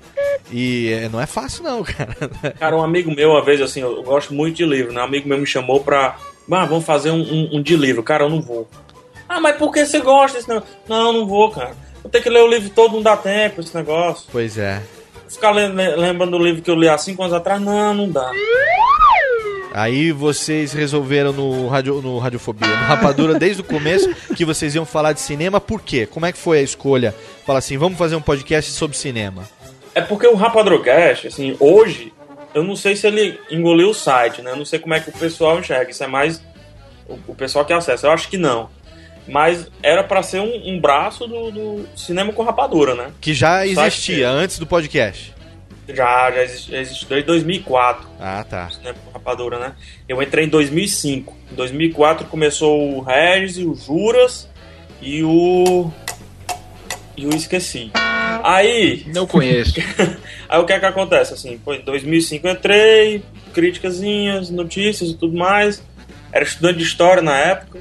e é, não é fácil não, (laughs) cara. Cara, um amigo meu, uma vez, assim, eu gosto muito de livro, né? Um amigo meu me chamou pra. Ah, vamos fazer um, um- um de livro. Cara, eu não vou. Ah, mas por que você gosta? Não, eu não vou, cara. Eu tenho que ler o livro todo, não dá tempo esse negócio. Pois é. Ficar le- le- lembrando do livro que eu li há cinco anos atrás, não, não dá. Aí vocês resolveram no, radio, no Radiofobia, no Rapadura, desde o começo, que vocês iam falar de cinema. Por quê? Como é que foi a escolha? Fala assim, vamos fazer um podcast sobre cinema. É porque o Rapadrocast, assim, hoje, eu não sei se ele engoliu o site, né? Eu não sei como é que o pessoal enxerga. Isso é mais o, o pessoal que acessa. Eu acho que não. Mas era pra ser um, um braço do, do cinema com rapadura, né? Que já existia antes do podcast. Já, já existe, já existe desde 2004. Ah, tá. Cinema com rapadura, né? Eu entrei em 2005. Em 2004 começou o Regis e o Juras e o. E o Esqueci. Aí. Não conheço. (laughs) Aí o que é que acontece? Assim, pô, em 2005 eu entrei, criticazinhas, notícias e tudo mais. Era estudante de história na época.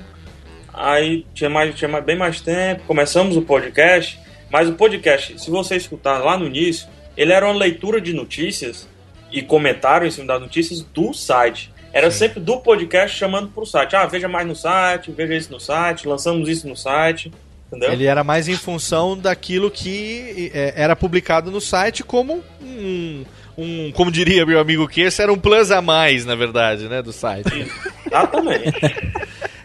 Aí tinha, mais, tinha mais- bem mais tempo. Começamos o podcast. Mas o podcast, se você escutar lá no início, ele era uma leitura de notícias e comentário em cima das notícias do site. Era sempre do podcast chamando pro site. Ah, veja mais no site, veja isso no site, lançamos isso no site. Entendeu? Ele era mais em função daquilo que é, era publicado no site como um, um como diria meu amigo que esse era um plus a mais, na verdade, né, do site. Exatamente. (laughs)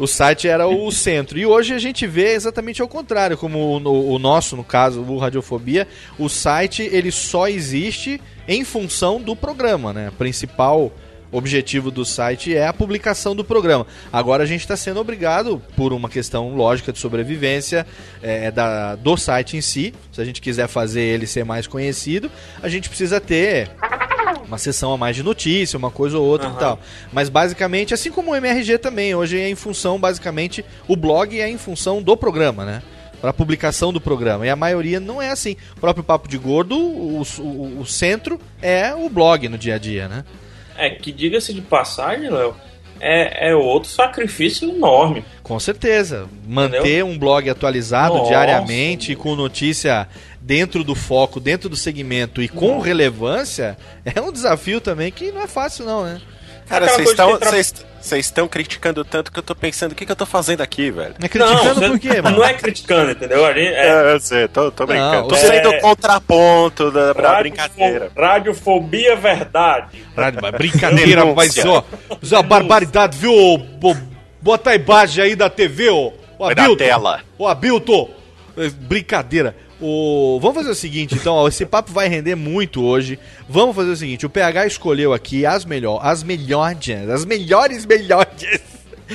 O site era o centro. E hoje a gente vê exatamente ao contrário, como o, o nosso, no caso, o Radiofobia, o site ele só existe em função do programa, né? Principal objetivo do site é a publicação do programa. Agora a gente está sendo obrigado, por uma questão lógica de sobrevivência é, da, do site em si, se a gente quiser fazer ele ser mais conhecido, a gente precisa ter uma sessão a mais de notícia, uma coisa ou outra Aham. e tal. Mas basicamente, assim como o MRG também, hoje é em função, basicamente, o blog é em função do programa, né? Para publicação do programa. E a maioria não é assim. O próprio Papo de Gordo, o, o- o centro é o blog no dia a dia, né? É que diga-se de passagem, Léo, é, é outro sacrifício enorme. Com certeza. Manter Entendeu? um blog atualizado Nossa. diariamente, com notícia dentro do foco, dentro do segmento e com Nossa. relevância, é um desafio também que não é fácil, não, né? Cara, vocês estão vocês- vocês estão criticando tanto que eu tô pensando, o que, que eu tô fazendo aqui, velho? É criticando você- por quê, mano? Não é criticando, entendeu? A gente, é, É, eu sei, tô, tô brincando. tô é- sendo contraponto da, brincadeira. Radiofobia verdade. Rádio, mas brincadeira, mas ó, isso é uma barbaridade, viu? Bota a imagem aí da TV, ô. Ô, Vai da Abilton. tela. Ô, Abilton. É, Brincadeira. O... Vamos fazer o seguinte, então, ó, esse papo vai render muito hoje. Vamos fazer o seguinte, o PH escolheu aqui as melhor, as melhores, as melhores melhores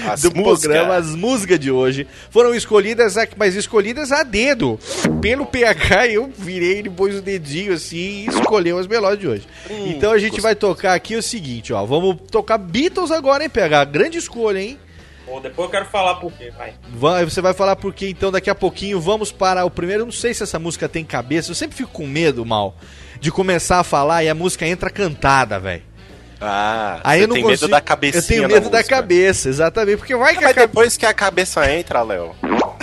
As do programa, as músicas de hoje foram escolhidas, a- mas escolhidas a dedo pelo PH. Eu virei, pôs o dedinho assim e escolheu as melhores de hoje. Hum, então a gente vai tocar aqui o seguinte, ó. Vamos tocar Beatles agora, hein, PH? Grande escolha, hein? Bom, depois eu quero falar por quê, vai. vai. Você vai falar por quê, então, daqui a pouquinho. Vamos para o primeiro. Eu não sei se essa música tem cabeça. Eu sempre fico com medo, Mal, de começar a falar e a música entra cantada, velho. Ah, aí eu não tenho medo da cabeça. Eu tenho medo da, cabeça, exatamente. Porque vai ah, que mas cabe... depois que a cabeça entra, Léo.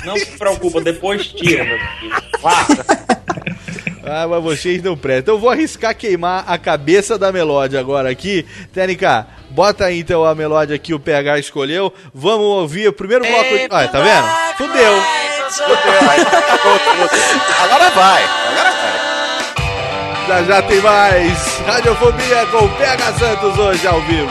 Não se preocupa, depois tira, meu filho. Vá. (laughs) Ah, mas vocês não prestam. Então vou arriscar queimar a cabeça da Melódia agora aqui. Tênica, bota aí então a Melódia que o PH escolheu. Vamos ouvir o primeiro bloco. Olha, ah, tá vendo? Fudeu. Agora vai. Agora vai. Já já tem mais. Radiofobia com o PH Santos hoje ao vivo.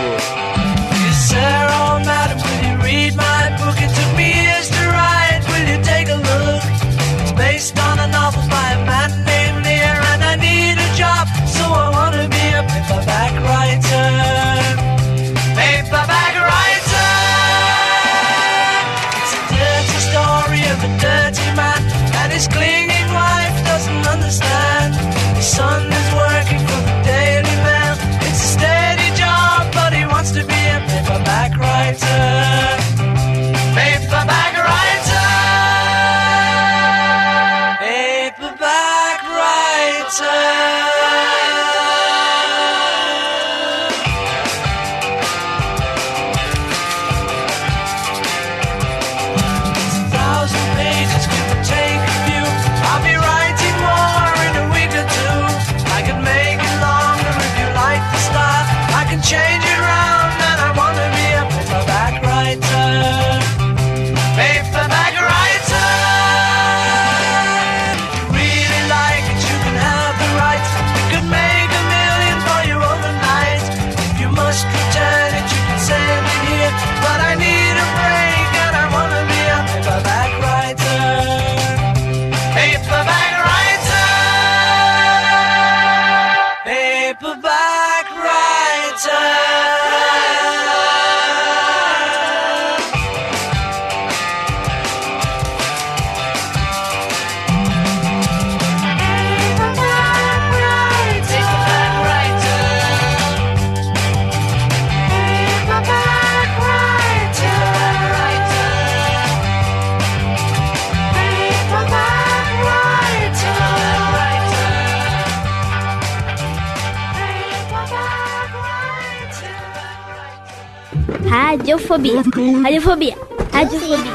Adiofobia. Radiofobia. Radiofobia.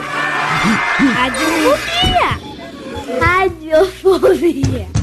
radiofobia. radiofobia.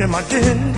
him again.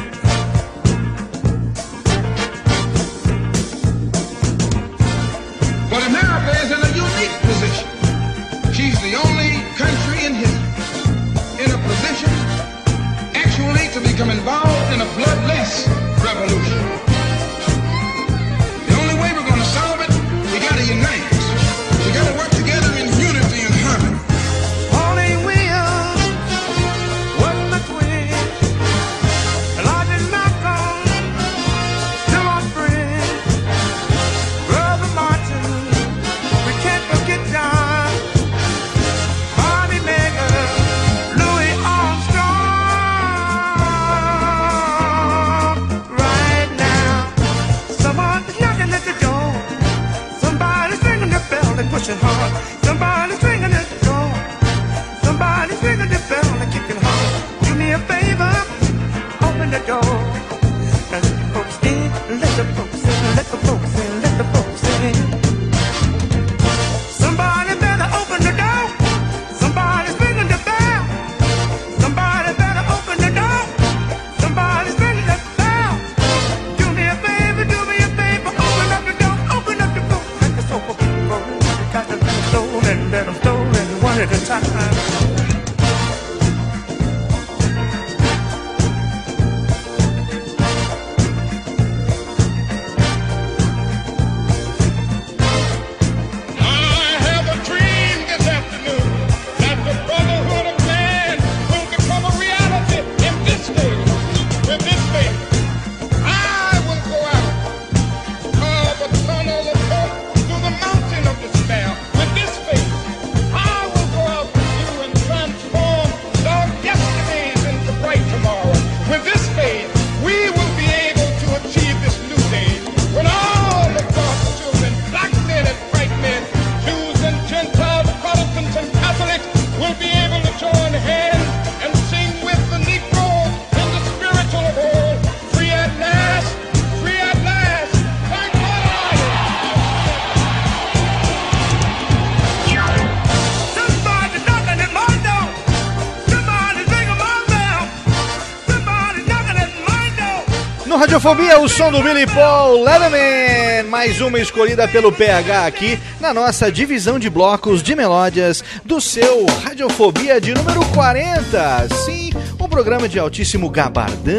Radiofobia, o som do Billy Paul Letterman. Mais uma escolhida pelo PH aqui na nossa divisão de blocos de melódias do seu Radiofobia de número 40. Sim, um programa de altíssimo gabardão.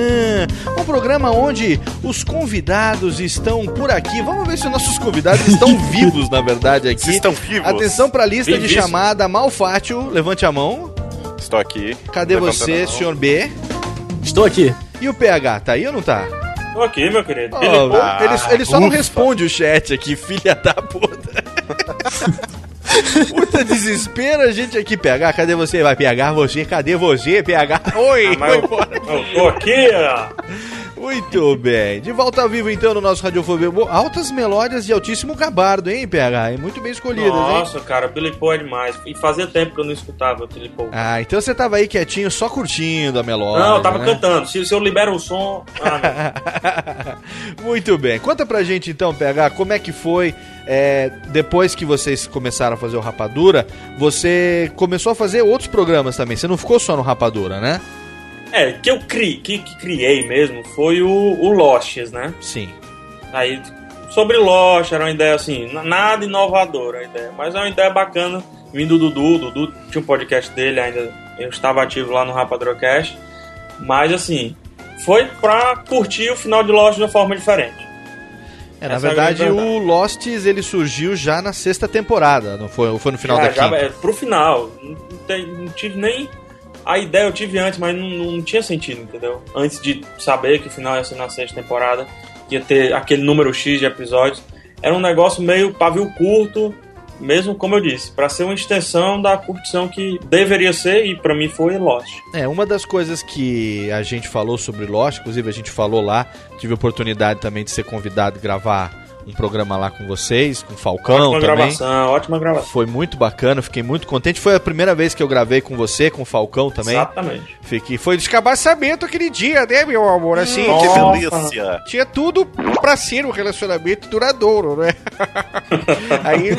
Um programa onde os convidados estão por aqui. Vamos ver se os nossos convidados estão (laughs) vivos, na verdade, aqui. Se estão vivos. Atenção para a lista de Vivíssimo. chamada. Malfátio, levante a mão. Estou aqui. Cadê Levantando você, senhor B? Estou aqui. E o PH, tá aí ou não tá? Tô aqui, meu querido. Oh, Billy Paul. ele, ele só não ufa. responde o chat aqui, (laughs) filha da puta. (laughs) Puta desespero a gente aqui, PH. Cadê você? Vai, PH, você? Cadê você, PH? Oi, Mas foi eu, embora. eu tô aqui, ó. Muito bem. De volta ao vivo, então, no nosso Radiofobia. Altas melódias de altíssimo gabardo, hein, PH? Muito bem escolhidas, hein? Nossa, cara, Billy Paul é demais. E fazia tempo que eu não escutava o Billy Paul. Ah, então você tava aí quietinho, só curtindo a melódia. Não, eu tava né? cantando. Se, se eu libero o som. Ah, (laughs) Muito bem. Conta pra gente então, PH, como é que foi é, depois que vocês começaram a fazer o Rapadura, você começou a fazer outros programas também. Você não ficou só no Rapadura, né? É, que eu cri, que, que criei mesmo foi o, o Losts, né? Sim. Aí, sobre Lost, era uma ideia assim, nada inovadora a ideia, mas é uma ideia bacana. Vindo do Dudu, o Dudu tinha um podcast dele, ainda eu estava ativo lá no Rapadrocast. Mas assim, foi pra curtir o final de Lost de uma forma diferente. É, na é verdade, grande o Lostes ele surgiu já na sexta temporada, não foi? Ou foi no final já, da já, quinta? é, pro final. Não, não tive nem. A ideia eu tive antes, mas não, não tinha sentido, entendeu? Antes de saber que o final ia ser na sexta temporada, ia ter aquele número X de episódios. Era um negócio meio pavio curto, mesmo como eu disse, pra ser uma extensão da curtição que deveria ser, e pra mim foi Lost. É, uma das coisas que a gente falou sobre Lost, inclusive a gente falou lá, tive oportunidade também de ser convidado a gravar um programa lá com vocês, com o Falcão ótima também. gravação, ótima gravação. Foi muito bacana, fiquei muito contente. Foi a primeira vez que eu gravei com você, com o Falcão também. Exatamente. Fiquei, foi descabaçamento aquele dia, né, meu amor? Assim, Que tinha- delícia. tinha tudo pra ser um relacionamento duradouro, né? (laughs) Aí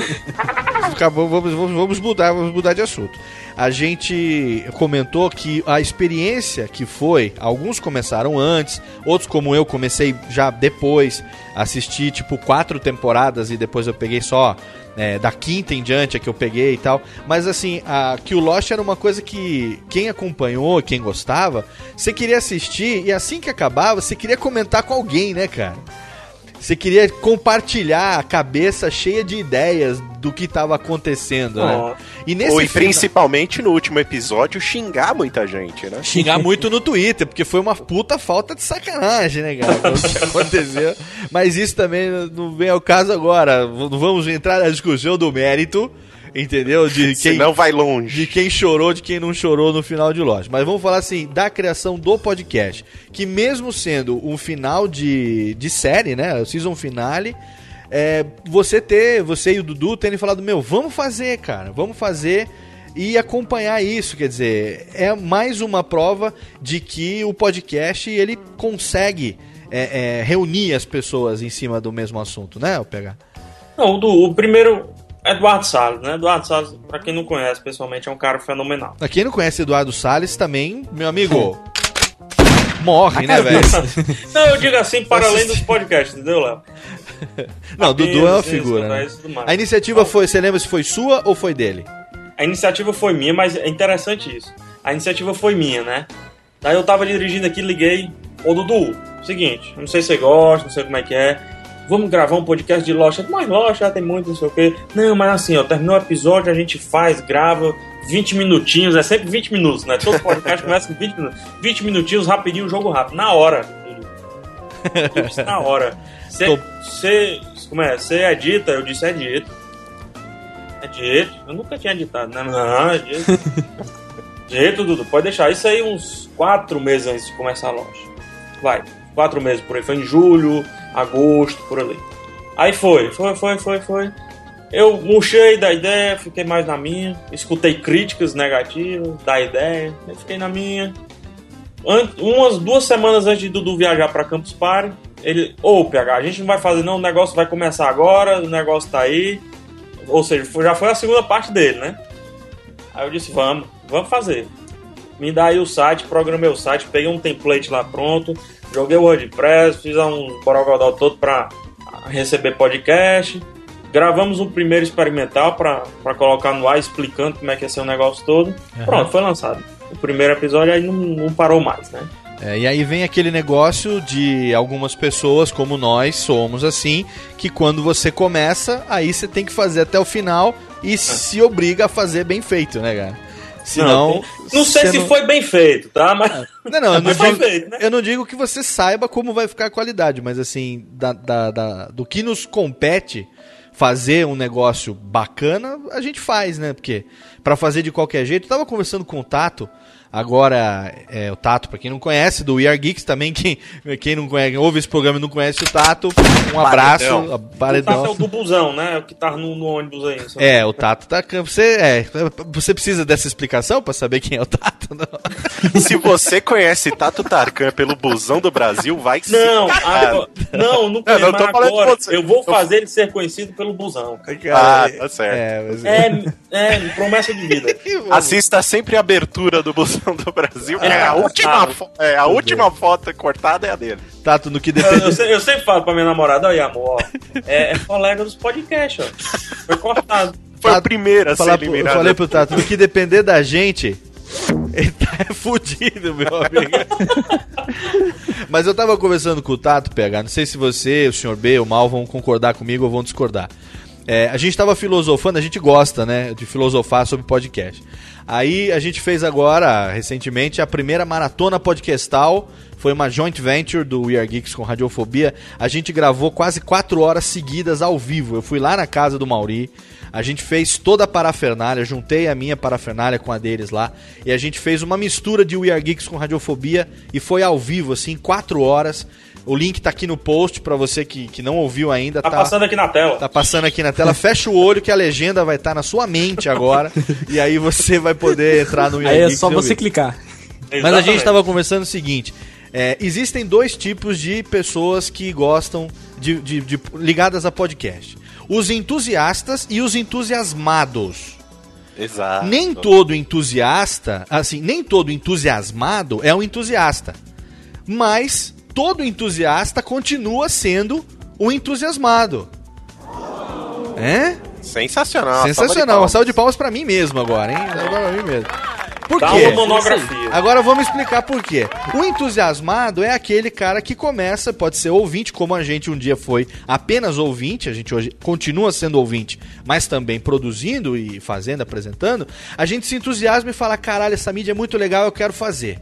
ficar, vamos, vamos, vamos mudar, vamos mudar de assunto. A gente comentou que a experiência que foi, alguns começaram antes, outros como eu comecei já depois, assisti tipo quatro temporadas e depois eu peguei só é, da quinta em diante é que eu peguei e tal. Mas assim, a, que o Lost era uma coisa que quem acompanhou, quem gostava, você queria assistir e assim que acabava, você queria comentar com alguém, né, cara? Você queria compartilhar a cabeça cheia de ideias do que estava acontecendo, né? E nesse Ou e principalmente no último episódio xingar muita gente, né? Xingar muito no Twitter, porque foi uma puta falta de sacanagem, né, cara? O que (laughs) aconteceu. Mas isso também não vem ao caso agora. Não vamos entrar na discussão do mérito entendeu? De (laughs) quem não vai longe. De quem chorou, de quem não chorou no final de Lost. Mas vamos falar assim da criação do podcast, que mesmo sendo um final de, de série, né, o season finale, é, você ter, você e o Dudu terem falado, meu, vamos fazer, cara, vamos fazer e acompanhar isso, quer dizer, é mais uma prova de que o podcast ele consegue é, é, reunir as pessoas em cima do mesmo assunto, né, o pegar. Não, o, do, o primeiro Eduardo Salles, né? Eduardo Salles, pra quem não conhece pessoalmente, é um cara fenomenal. Pra quem não conhece Eduardo Salles, também, meu amigo, morre, né, velho? (laughs) não, eu digo assim, para além dos podcasts, entendeu, Léo? (laughs) Não, o Dudu é uma figura. Né? A iniciativa foi, você lembra se foi sua ou foi dele? A iniciativa foi minha, mas é interessante isso. A iniciativa foi minha, né? Daí eu tava dirigindo aqui, liguei. Ô Dudu, seguinte, não sei se você gosta, não sei como é que é vamos gravar um podcast de Lost. Mas Lost já tem muito, não sei o quê. Não, mas assim, ó, terminou o episódio, a gente faz, grava 20 minutinhos, é sempre 20 minutos, né? Todo podcast (laughs) começa com 20 minutos. 20 minutinhos, rapidinho, jogo rápido, na hora. na hora. Você, como é? Você edita? Eu disse edito. Edito. Eu nunca tinha editado, né? Não, edito. (laughs) edito, Dudu, pode deixar. Isso aí uns 4 meses antes de começar a loja. Vai, 4 meses por aí. Foi em julho, agosto, por ali. Aí foi, foi, foi, foi, foi. Eu murchei da ideia, fiquei mais na minha. Escutei críticas negativas da ideia, eu fiquei na minha. Umas duas semanas antes de Dudu viajar para Campus Party, ele, ô oh, PH, a gente não vai fazer não, o negócio vai começar agora, o negócio tá aí. Ou seja, já foi a segunda parte dele, né? Aí eu disse, vamos, vamos fazer. Me dá aí o site, programei o site, peguei um template lá pronto, Joguei o WordPress, fiz um borogodó todo para receber podcast. Gravamos um primeiro experimental para colocar no ar, explicando como é que ia ser o negócio todo. Uhum. Pronto, foi lançado. O primeiro episódio aí não, não parou mais, né? É, e aí vem aquele negócio de algumas pessoas, como nós somos assim, que quando você começa, aí você tem que fazer até o final e é. se obriga a fazer bem feito, né, cara? Senão. Não, não sei se não... foi bem feito, tá? Mas. Não, (laughs) não, eu não, digo, feito, né? eu não digo que você saiba como vai ficar a qualidade, mas assim, da, da, da, do que nos compete fazer um negócio bacana, a gente faz, né? Porque para fazer de qualquer jeito, eu tava conversando com o Tato Agora, é, o Tato, pra quem não conhece, do We Are Geeks também, quem, quem não conhece, ouve esse programa e não conhece o Tato, um abraço. Paredão. O Tato é o do busão, né? O que tá no, no ônibus aí. É, o Tato tá. Você, é, você precisa dessa explicação pra saber quem é o Tato? Não? (laughs) Se você conhece Tato Tarkan pelo busão do Brasil, vai que Não, a, não, não conheço, não, agora eu vou fazer ele ser conhecido pelo busão. Ah, tá certo. É, mas... é, é promessa de vida. (laughs) Assista sempre a abertura do busão do Brasil. É, a, última, é, a última foto cortada é a dele. Tato, no que depende. Eu, eu, eu, sempre falo pra minha namorada, olha, amor, ó, (laughs) é, é, colega dos podcasts, ó. Foi cortado. Foi Tato, a primeira a ser eliminada. Eu falei pro Tato, no que depender da gente, ele tá (laughs) fudido, meu amigo. Mas eu tava conversando com o Tato, PH, não sei se você, o senhor B, o Mal vão concordar comigo ou vão discordar. É, a gente estava filosofando, a gente gosta, né, de filosofar sobre podcast. Aí a gente fez agora, recentemente, a primeira maratona podcastal. Foi uma joint venture do We Are Geeks com Radiofobia. A gente gravou quase quatro horas seguidas ao vivo. Eu fui lá na casa do Mauri. A gente fez toda a parafernália, juntei a minha parafernália com a deles lá. E a gente fez uma mistura de We Are Geeks com Radiofobia. E foi ao vivo, assim, quatro horas. O link tá aqui no post para você que, que não ouviu ainda. Tá, tá, passando aqui na tela. Tá passando aqui na tela. Fecha o olho que a legenda vai estar tá na sua mente agora. (laughs) e aí você vai poder entrar no Aí é só você clicar. Mas a gente estava conversando o seguinte. É, existem dois tipos de pessoas que gostam de, de, de, ligadas a podcast. Os entusiastas e os entusiasmados. Exato. Nem todo entusiasta, assim, nem todo entusiasmado é um entusiasta. Mas todo entusiasta continua sendo um entusiasmado. É? Sensacional. Sensacional. Salva de palmas pra mim mesmo agora, hein? Agora pra mim mesmo. Por Dá quê? uma monografia. Agora vamos explicar por quê. O entusiasmado é aquele cara que começa, pode ser ouvinte, como a gente um dia foi apenas ouvinte, a gente hoje continua sendo ouvinte, mas também produzindo e fazendo, apresentando. A gente se entusiasma e fala: caralho, essa mídia é muito legal, eu quero fazer.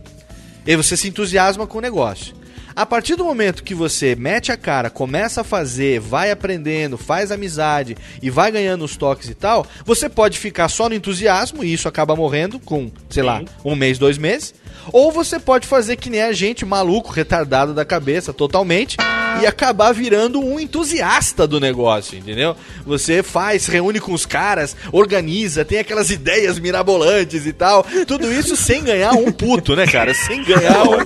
E você se entusiasma com o negócio. A partir do momento que você mete a cara, começa a fazer, vai aprendendo, faz amizade e vai ganhando os toques e tal, você pode ficar só no entusiasmo e isso acaba morrendo com, sei lá, um mês, dois meses. Ou você pode fazer que nem a gente, maluco, retardado da cabeça totalmente, e acabar virando um entusiasta do negócio, entendeu? Você faz, reúne com os caras, organiza, tem aquelas ideias mirabolantes e tal. Tudo isso sem ganhar um puto, né, cara? Sem ganhar um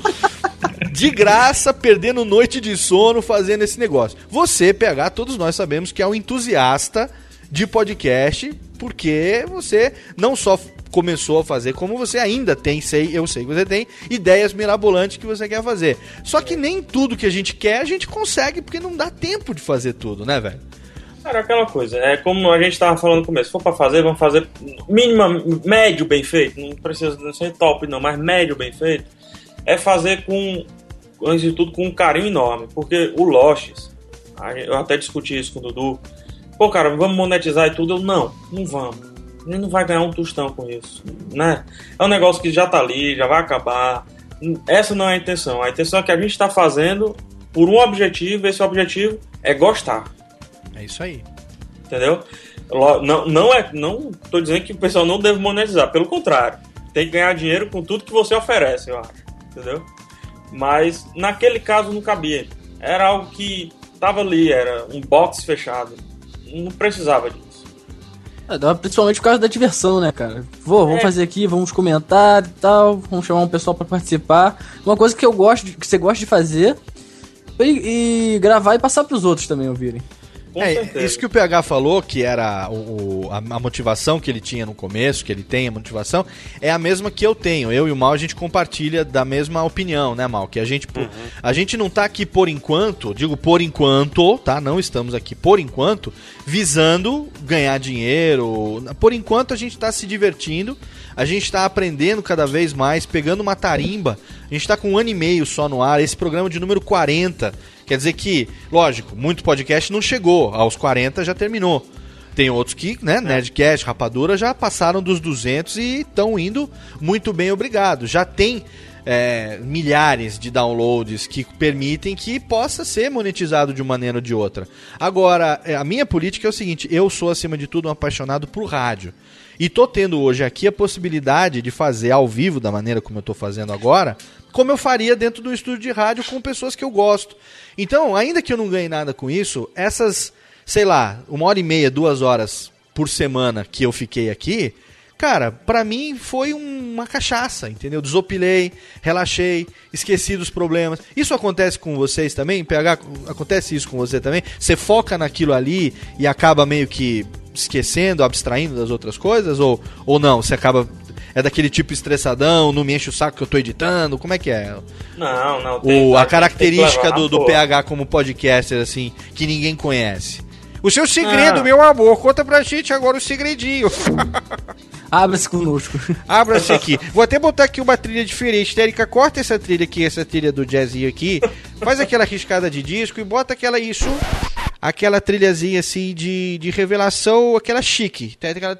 de graça, perdendo noite de sono fazendo esse negócio. Você, PH, todos nós sabemos que é um entusiasta de podcast, porque você não só começou a fazer, como você ainda tem, sei, eu sei que você tem, ideias mirabolantes que você quer fazer. Só que nem tudo que a gente quer a gente consegue, porque não dá tempo de fazer tudo, né, velho? Cara, aquela coisa, é como a gente tava falando no começo, se for pra fazer, vamos fazer mínima, médio bem feito, não precisa ser top não, mas médio bem feito, é fazer com, antes de tudo, com um carinho enorme, porque o Loches, eu até discuti isso com o Dudu, pô cara, vamos monetizar e tudo, eu não, não vamos, gente não vai ganhar um tostão com isso, né? É um negócio que já tá ali, já vai acabar, essa não é a intenção, a intenção é que a gente tá fazendo por um objetivo, esse objetivo é gostar. É isso aí. Entendeu? Não, não é. Não tô dizendo que o pessoal não deve monetizar, pelo contrário. Tem que ganhar dinheiro com tudo que você oferece, eu acho. Entendeu? Mas naquele caso não cabia. Era algo que tava ali, era um box fechado. Não precisava disso. É, principalmente por causa da diversão, né, cara? Vou, vamos É. fazer aqui, vamos comentar e tal, vamos chamar um pessoal pra participar. Uma coisa que eu gosto, que você gosta de fazer e, e gravar e passar pros outros também ouvirem. Com É, certeza. isso que o PH falou, que era o, o- a, a motivação que ele tinha no começo, que ele tem a motivação, é a mesma que eu tenho. Eu e o Mal, a gente compartilha da mesma opinião, né, Mal? Que a gente, pô, a gente não tá aqui por enquanto, digo por enquanto, tá? Não estamos aqui por enquanto, visando ganhar dinheiro. Por enquanto a gente tá se divertindo, a gente tá aprendendo cada vez mais, pegando uma tarimba. A gente tá com um ano e meio só no ar, esse programa de número 40. Quer dizer que, lógico, muito podcast não chegou, aos 40 já terminou. Tem outros que, né, Nerdcast, Rapadura, já passaram dos 200 e estão indo muito bem, obrigado. Já tem é, milhares de downloads que permitem que possa ser monetizado de uma maneira ou de outra. Agora, é, a minha política é o seguinte: eu sou, acima de tudo, um apaixonado por rádio. E tô tendo hoje aqui a possibilidade de fazer ao vivo, da maneira como eu tô fazendo agora, como eu faria dentro do estúdio de rádio com pessoas que eu gosto. Então, ainda que eu não ganhe nada com isso, essas, sei lá, uma hora e meia, duas horas por semana que eu fiquei aqui, cara, pra mim foi um- uma cachaça, entendeu? Desopilei, relaxei, esqueci dos problemas. Isso acontece com vocês também? PH, acontece isso com você também? Você foca naquilo ali e acaba meio que esquecendo, abstraindo das outras coisas? Ou, ou não? Você acaba. É daquele tipo estressadão, não me enche o saco que eu tô editando? Como é que é? Não, não. O, tem- a tem característica que levar, do, do. PH como podcaster, assim, que ninguém conhece. O seu segredo, Ah. meu amor, conta pra gente agora o segredinho. Abra-se conosco. Abra-se aqui. Vou até botar aqui uma trilha diferente. Érica, corta essa trilha aqui, essa trilha do jazzinho aqui. Faz aquela riscada de disco e bota aquela isso. Aquela trilhazinha assim de, de revelação, aquela chique. Tá, Aquela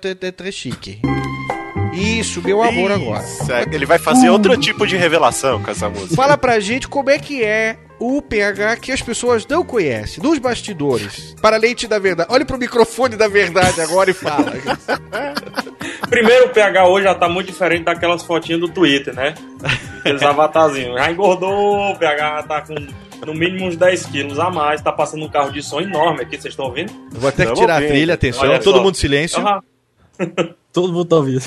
Isso, meu amor agora. Isso, Ele vai fazer outro tipo de revelação com essa música. Fala pra gente como é que é o PH que as pessoas não conhecem, dos bastidores. Para leite da verdade. Olhe pro microfone da verdade agora e fala. (laughs) Primeiro, o PH hoje já tá muito diferente daquelas fotinhas do Twitter, né? Aqueles avatarzinhos. Já engordou, o PH já tá com no mínimo uns 10 quilos a mais. Tá passando um carro de som enorme aqui, vocês estão ouvindo? Eu vou até tirar a ouvindo. trilha, atenção. Olha Todo só. mundo silêncio. Aham. Todo mundo tá ouvindo.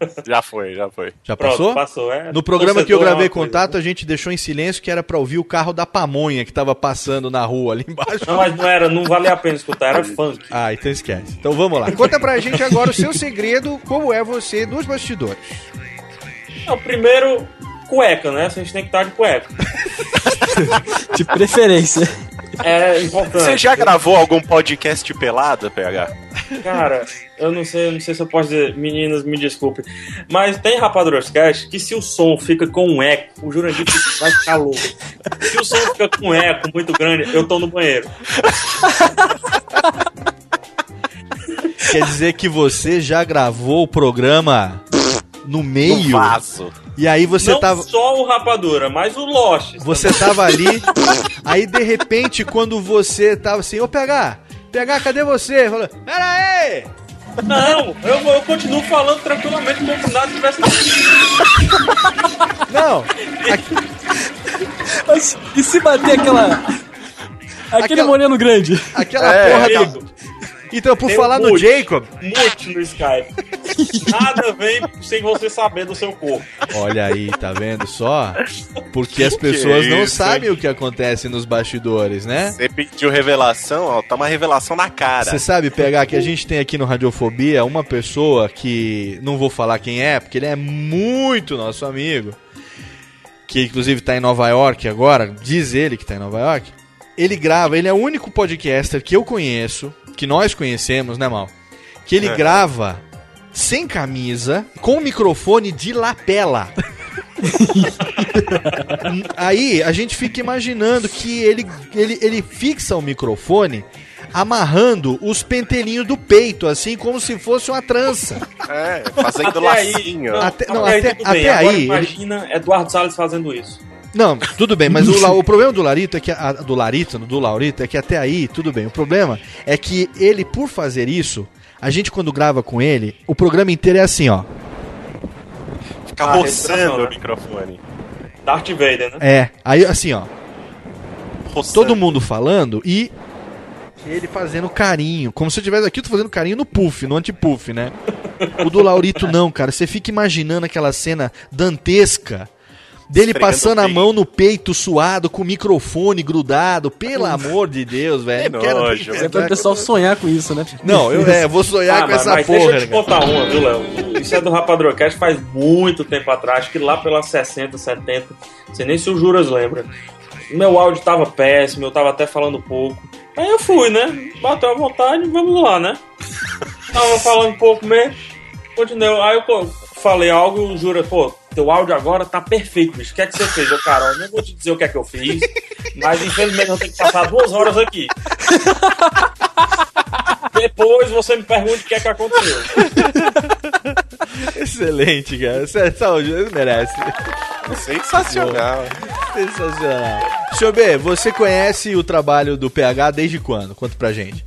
(laughs) Já foi, já foi. Já Pronto, passou? passou, é. No programa que eu é gravei coisa. contato, a gente deixou em silêncio que era pra ouvir o carro da pamonha que tava passando na rua ali embaixo. Não, mas não era, não valia a pena escutar, era funk. Ah, então esquece. Então vamos lá. Conta pra gente agora o seu segredo, como é você dos bastidores. É, o primeiro, cueca, né? A gente tem que estar de cueca. (laughs) De preferência. É importante. Você já gravou algum podcast pelado, PH? Cara, eu não sei, não sei se eu posso dizer, meninas, me desculpe. Mas tem Rapaduras Cast que se o som fica com um eco, o Jurandir vai ficar louco. Se o som fica com um eco muito grande, eu tô no banheiro. Quer dizer que você já gravou o programa no meio? No vaso. E aí você não tava. só o Rapadura, mas o Lost. Você tava ali, (laughs) aí de repente, quando você tava assim, ô PH, PH, cadê você? Falou, pera aí! Não, eu, eu continuo falando tranquilamente como se nada tivesse Não, Mas, e se bater aquela. Aquele Aquela- moreno grande? Aquela É, porra amigo. do. Então, por Tem falar um no mute. Jacob. Mute no Skype. Nada vem sem você saber do seu corpo. Olha aí, tá vendo só? Porque as pessoas não isso, sabem o que acontece nos bastidores, né? Você pediu revelação, ó, tá uma revelação na cara. Você sabe pegar que a gente tem aqui no Radiofobia uma pessoa que não vou falar quem é, porque ele é muito nosso amigo, que inclusive tá em Nova York agora, diz ele que tá em Nova York. Ele grava, ele é o único podcaster que eu conheço, que nós conhecemos, né, Mal? Que ele É. grava sem camisa, com microfone de lapela. (laughs) Aí a gente fica imaginando que ele, ele, ele fixa o microfone amarrando os pentelinhos do peito, assim como se fosse uma trança. É, fazendo Até aí, lacinho. não, Até- até, não, aí até- tudo bem. até Agora aí, ele- imagina Eduardo Salles fazendo isso. Não, tudo bem, mas o, o problema do Larito é que a, do Larito, do Laurito, é que até aí, tudo bem. O problema é que ele, por fazer isso, a gente quando grava com ele, o programa inteiro é assim, ó. Fica Ah, roçando o né? microfone. Darth Vader, né? É, aí assim, ó. Roçando. Todo mundo falando e ele fazendo carinho. Como se eu estivesse aqui, eu tô fazendo carinho no puff, no anti-puff, né? O do Laurito não, cara. Você fica imaginando aquela cena dantesca dele passando a mão no peito suado, com o microfone grudado. Pelo amor de Deus, velho. Que Quero- nojo. É pra o pessoal sonhar com isso, né? Não, eu é, vou sonhar Ah, com mas, essa mas porra. deixa eu te cara. contar uma, viu, Léo? Isso é do Rapadrocast faz muito tempo atrás, que lá pelas 60, 70, não sei nem se o Juras lembra. Meu áudio tava péssimo, eu tava até falando pouco. Aí eu fui, né? Bateu a vontade, vamos lá, né? Tava falando pouco mesmo. Continuei. Aí eu falei algo, o Jura, pô, teu áudio agora tá perfeito, bicho. O que é que você fez? Eu, cara, eu não vou te dizer o que é que eu fiz, mas infelizmente eu tenho que passar duas horas aqui. Depois você me pergunte o que é que aconteceu. Excelente, cara. Você, saúde, você merece. Sensacional. Sensacional. Senhor B, você conhece o trabalho do PH desde quando? Conta pra gente.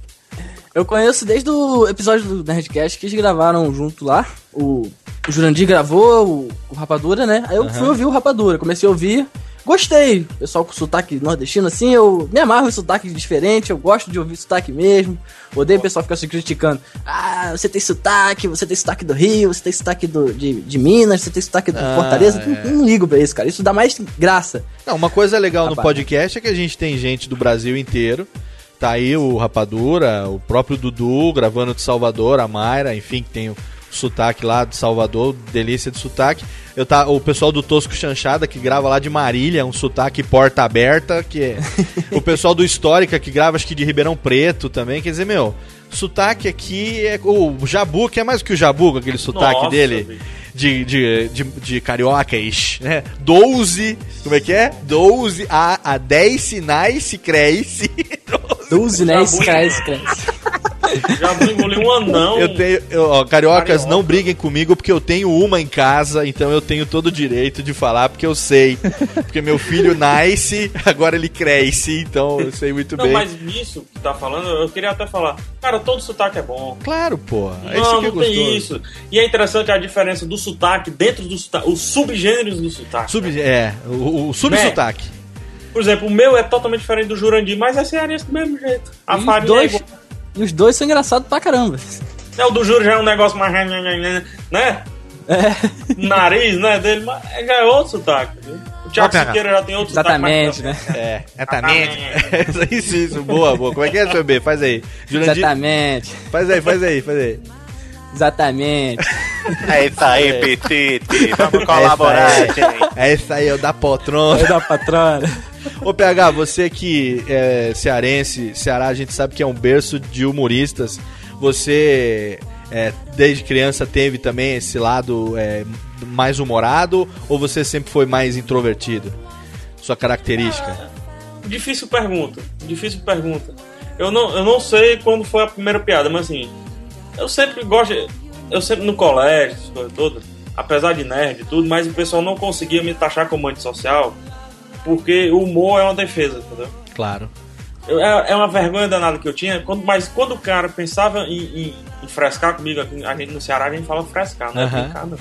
Eu conheço desde o episódio do Nerdcast que eles gravaram junto lá. O, o Jurandir gravou o, o Rapadura, né? Aí eu Aham. fui ouvir o Rapadura, comecei a ouvir. Gostei. Pessoal com sotaque nordestino, assim, eu me amarro em sotaque diferente, eu gosto de ouvir sotaque mesmo. Odeio o pessoal ficar se criticando. Ah, você tem sotaque, você tem sotaque do Rio, você tem sotaque do, de, de Minas, você tem sotaque do Ah, Fortaleza. é. Não, não ligo pra isso, cara. Isso dá mais graça. Não, uma coisa legal no Rapaz. podcast é que a gente tem gente do Brasil inteiro. Tá aí o Rapadura, o próprio Dudu gravando de Salvador, a Mayra, enfim, que tem o sotaque lá de Salvador, delícia de sotaque. Eu tá, o pessoal do Tosco Chanchada que grava lá de Marília, um sotaque porta aberta, que é (laughs) o pessoal do Histórica que grava acho que de Ribeirão Preto também, quer dizer, meu, sotaque aqui é o Jabu, que é mais que o Jabu, com aquele sotaque Nossa, dele bicho. de, de, de, de cariocas, né? 12, como é que é? 12 a, a 10 sinais se cresce. 12, (laughs) né? Jabu. Esse cresce, cresce. (laughs) Já engoliu um anão. Eu tenho, eu, ó, cariocas, Carioca. não briguem comigo porque eu tenho uma em casa, então eu tenho todo o direito de falar porque eu sei. Porque meu filho nasce, agora ele cresce, então eu sei muito Não, bem. mas nisso que tá falando, eu queria até falar. Cara, todo sotaque é bom. Claro, pô. É isso Não, que é não tem gostoso. isso. E é interessante a diferença do sotaque dentro do sotaque, os subgêneros do sotaque. Sub, é, o, o subsotaque. Por exemplo, o meu é totalmente diferente do Jurandir, mas é cearense do mesmo jeito. A E farinha dois- é igual. E os dois são engraçados pra caramba. É, o do Júlio já é um negócio mais. Né? nariz, né, dele, mas já é outro sotaque? O Thiago PH. Siqueira já tem outro Exatamente, sotaque. né? É, exatamente. (laughs) isso, isso, boa, boa. Como é que é, seu B? Faz aí. Jurandir, Exatamente. faz aí, faz aí, faz aí. Exatamente. É isso aí, Petite. Vamos colaborar, é, isso gente. aí. é isso aí, é o da poltrona. É da patrona. Ô PH, você que é cearense, Ceará a gente sabe que é um berço de humoristas. Você, é, desde criança, teve também esse lado é, mais humorado ou você sempre foi mais introvertido? Sua característica? Difícil pergunta, difícil pergunta. Eu não, eu não sei quando foi a primeira piada, mas assim, eu sempre gosto, eu sempre no colégio, essas coisas todas, apesar de nerd e tudo, mas o pessoal não conseguia me taxar como antissocial, porque o humor é uma defesa, entendeu? Claro. Eu- é, é uma vergonha danada que eu tinha, quando, mas quando o cara pensava em, em, em frescar comigo, aqui, a gente no Ceará a gente fala frescar, não (laughs) é Aham. brincar, não.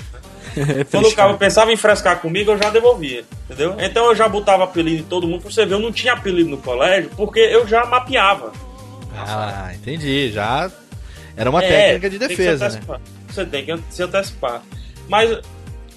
Quando o cara pensava em frescar comigo, eu já devolvia, entendeu? Então eu já botava apelido em todo mundo, pra você ver, eu não tinha apelido no colégio, porque eu já mapeava. Ah, entendi. Já era uma É, técnica de defesa, né? Você tem que se antecipar. Mas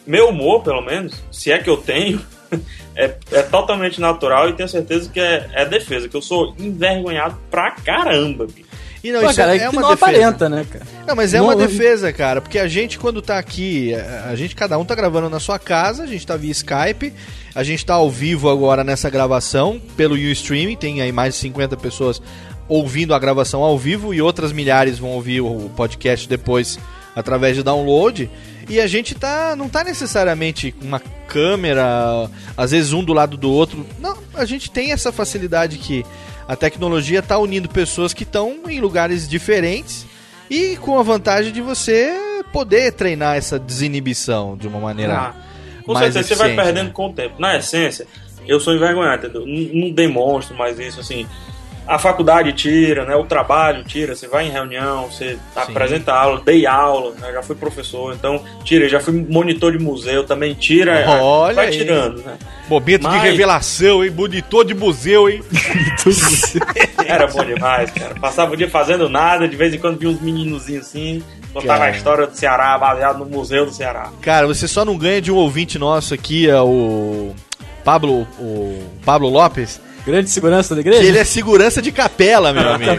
meu humor, pelo menos, se é que eu tenho, (laughs) é, é totalmente natural e tenho certeza que é, é defesa, que eu sou envergonhado pra caramba. bicho. E não, Pô, isso cara, é, é é uma não defesa. aparenta, né, cara? Não, mas é Não- uma defesa, cara, porque a gente quando tá aqui, a a gente cada um tá gravando na sua casa, a gente tá via Skype, a gente tá ao vivo agora nessa gravação pelo Ustream, tem aí mais de 50 pessoas ouvindo a gravação ao vivo e outras milhares vão ouvir o podcast depois através de download. E a gente tá não tá necessariamente com uma câmera, às vezes um do lado do outro. Não, a gente tem essa facilidade que a tecnologia tá unindo pessoas que estão em lugares diferentes e com a vantagem de você poder treinar essa desinibição de uma maneira Ah, com mais certeza você vai eficiente, perdendo né? com o tempo. Na essência, eu sou envergonhado, entendeu? Não, não demonstro mais isso, assim. A faculdade tira, né? O trabalho tira, você vai em reunião, você apresenta aula, dei aula, né? já fui professor, então tira, já fui monitor de museu, também tira, Olha vai aí. tirando, né? Momento Mas- de revelação, hein? Monitor de museu, hein? (laughs) Era bom demais, cara. Passava o dia fazendo nada, de vez em quando vinha uns meninozinhos assim, contava Cara. a história do Ceará, baseado no Museu do Ceará. Cara, você só não ganha de um ouvinte nosso aqui, é o Pablo, o Pablo Lopes. Grande segurança da igreja? Que ele é segurança de capela, meu amigo.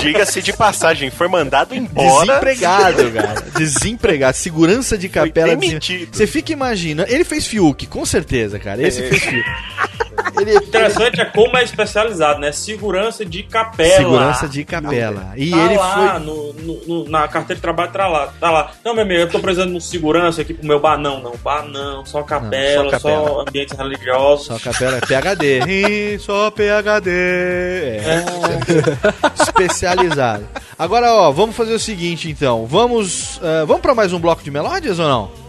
Diga-se de passagem, foi mandado embora. Desempregado, cara. Desempregado. Segurança de capela. Você fica imaginando. Ele fez Fiuk, com certeza, cara. Esse É. fez Fiuk. O interessante é como é especializado, né? Segurança de capela. Segurança de capela. E tá ele lá, foi. no, no- no- na carteira de trabalho tá lá, tá lá. Não, meu amigo, eu tô precisando de um segurança aqui pro meu bar. Não, não, bar não, só capela, só só, capela. ambientes religiosos. Só capela, PHD. (laughs) Ih, só PHD. É. (laughs) Especializado. Agora, ó, vamos fazer o seguinte, então. Vamos, ah, vamos para mais um bloco de melódias ou não?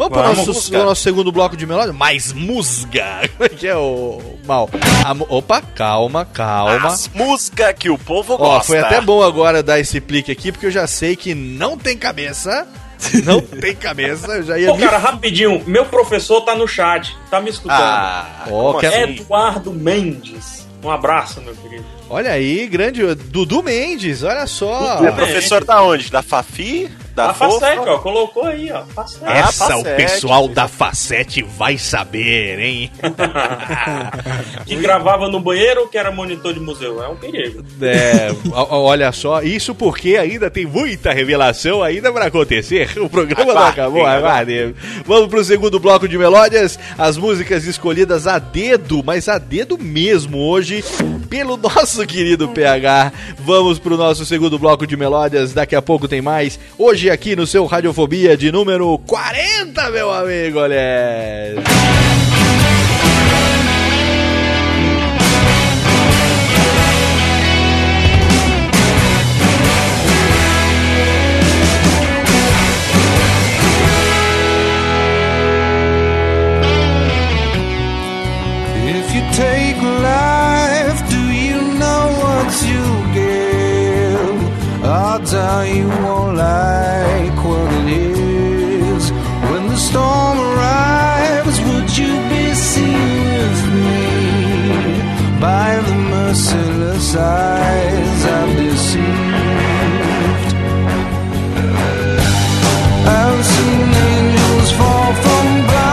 Vamos para o nosso, o nosso segundo bloco de melódias? Mais musga! (laughs) que é o mal. A opa, calma, calma. As músicas que o povo Ó, gosta. foi até bom agora dar esse plique aqui, porque eu já sei que não tem cabeça. (laughs) Não tem cabeça, eu já ia Pô, me cara, rapidinho, meu professor tá no chat, tá me escutando. Ah, Ó, que- assim? Eduardo Mendes. Um abraço, meu querido. Olha aí, grande Dudu Mendes, olha só. É professor da onde? Da Fafi? Da a Fofa? Facete, ó, colocou aí, ó. Facete. Ah, Essa o Facete. pessoal da Facete vai saber, hein? (laughs) que gravava no banheiro ou que era monitor de museu? É um perigo. É, o- o- olha só, isso porque ainda tem muita revelação ainda pra acontecer. O programa não acabou, aguardem. Vamos pro segundo bloco de melódias, as músicas escolhidas a dedo, mas a dedo mesmo hoje, pelo nosso querido PH. Vamos pro nosso segundo bloco de melódias, daqui a pouco tem mais. Hoje aqui no seu Radiofobia de número 40, meu amigo, olha. harder, you won't like what it is. When the storm arrives, would you be seen with me by the merciless eyes I've deceived? I've seen angels fall from clouds.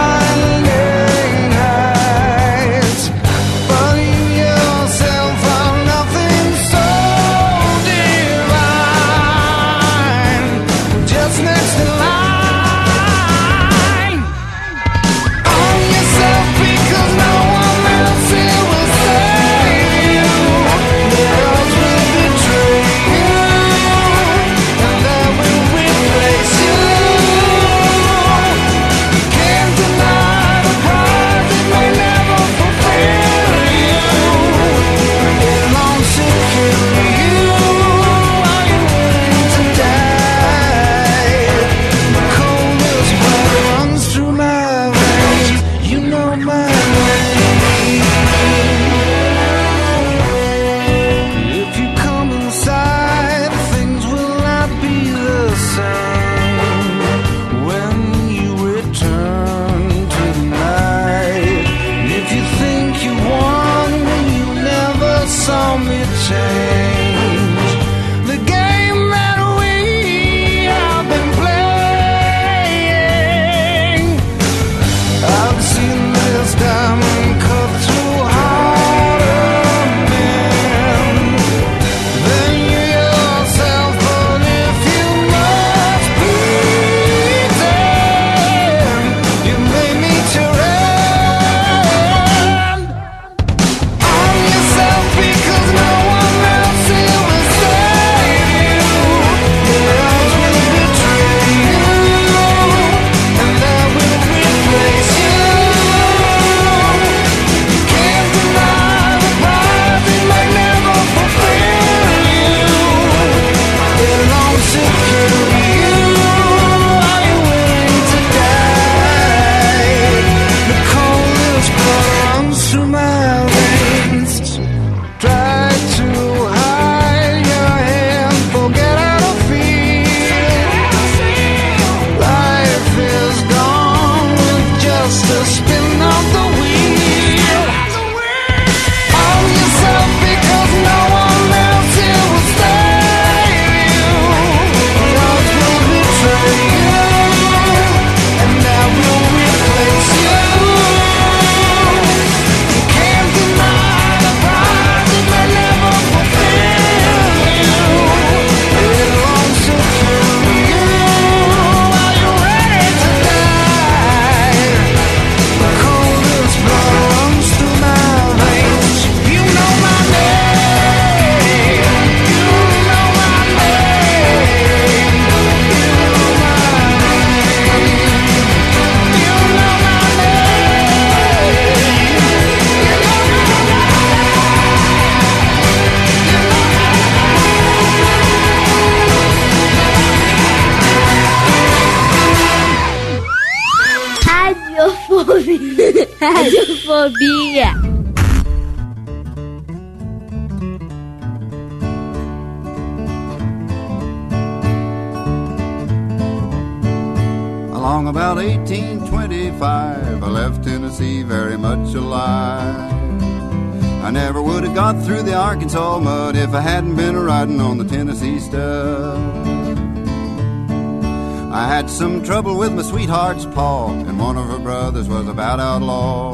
Sweetheart's paw, and one of her brothers was about outlaw.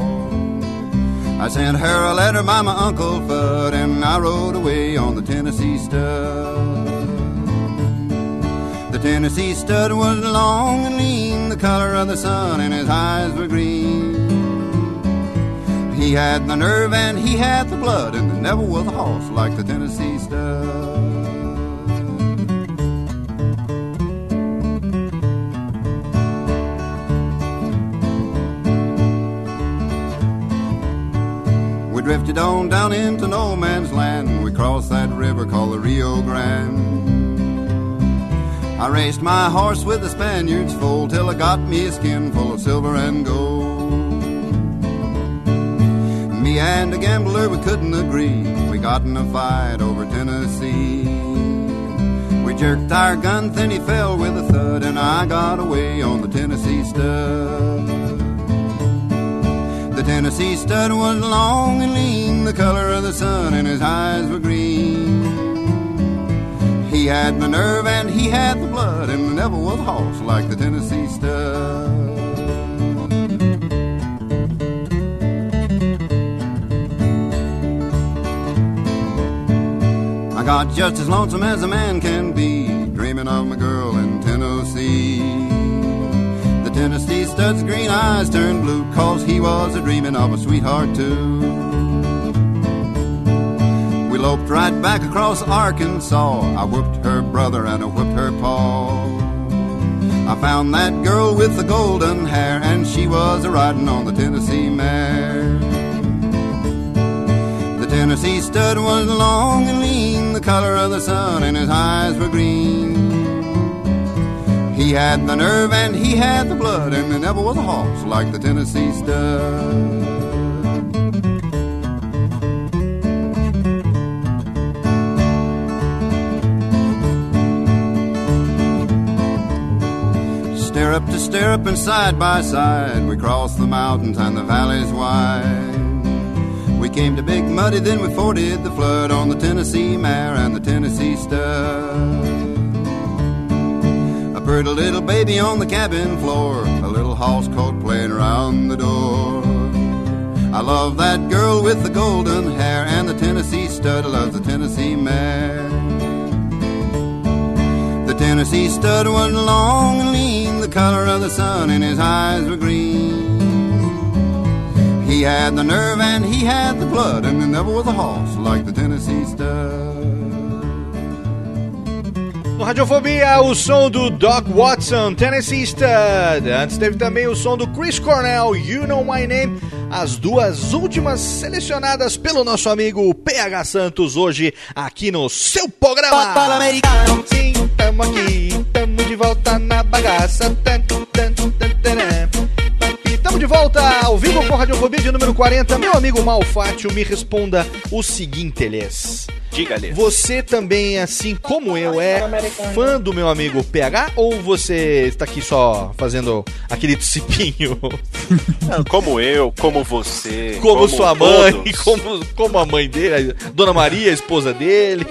I sent her a letter by my Uncle Fudd, and I rode away on the Tennessee stud. The Tennessee stud was long and lean, the color of the sun, and his eyes were green. He had the nerve and he had the blood, and there never was a horse like the drifted on down into no man's land. We crossed that river called the Rio Grande. I raced my horse with the Spaniards full till I got me a skin full of silver and gold. Me and a gambler, we couldn't agree. We got in a fight over Tennessee. We jerked our gun, then he fell with a thud, and I got away on the Tennessee stud. Tennessee stud was long and lean, the color of the sun, and his eyes were green. He had the nerve and he had the blood, and never was a horse like the Tennessee stud. I got just as lonesome as a man can be, dreaming of my girl in Tennessee. Stud's green eyes turned blue, cause he was a dreaming of a sweetheart too. We loped right back across Arkansas. I whooped her brother and I whipped her paw. I found that girl with the golden hair, and she was a riding on the Tennessee mare. The Tennessee stud was long and lean, the color of the sun, and his eyes were green. He had the nerve and he had the blood, and there never was a horse like the Tennessee stud. Stirrup to stirrup and side by side, we crossed the mountains and the valleys wide. We came to Big Muddy, then we forded the flood on the Tennessee mare and the Tennessee stud. Heard a pretty little baby on the cabin floor, a little house coat playing around the door. I love that girl with the golden hair and the Tennessee stud loves the Tennessee mare. The Tennessee stud was long and lean, the color of the sun, and his eyes were green. He had the nerve and he had the blood, and there never was a horse like the Tennessee stud. Radiofobia, o som do Doc Watson, Tennessee Stud. Antes teve também o som do Chris Cornell, You Know My Name. As duas últimas selecionadas pelo nosso amigo PH Santos hoje aqui no seu programa. Sim, tamo aqui, tamo de volta na bagaça. Tan, volta ao vivo com Radiofobia de número 40. Meu amigo Malfátio, me responda o seguinte, Elias. Diga-lhe. Você também, assim como eu, é fã do meu amigo PH ou você está aqui só fazendo aquele cipinho? (laughs) Como eu, como você. Como, sua mãe, todos. como, como a mãe dele, a Dona Maria, a esposa dele.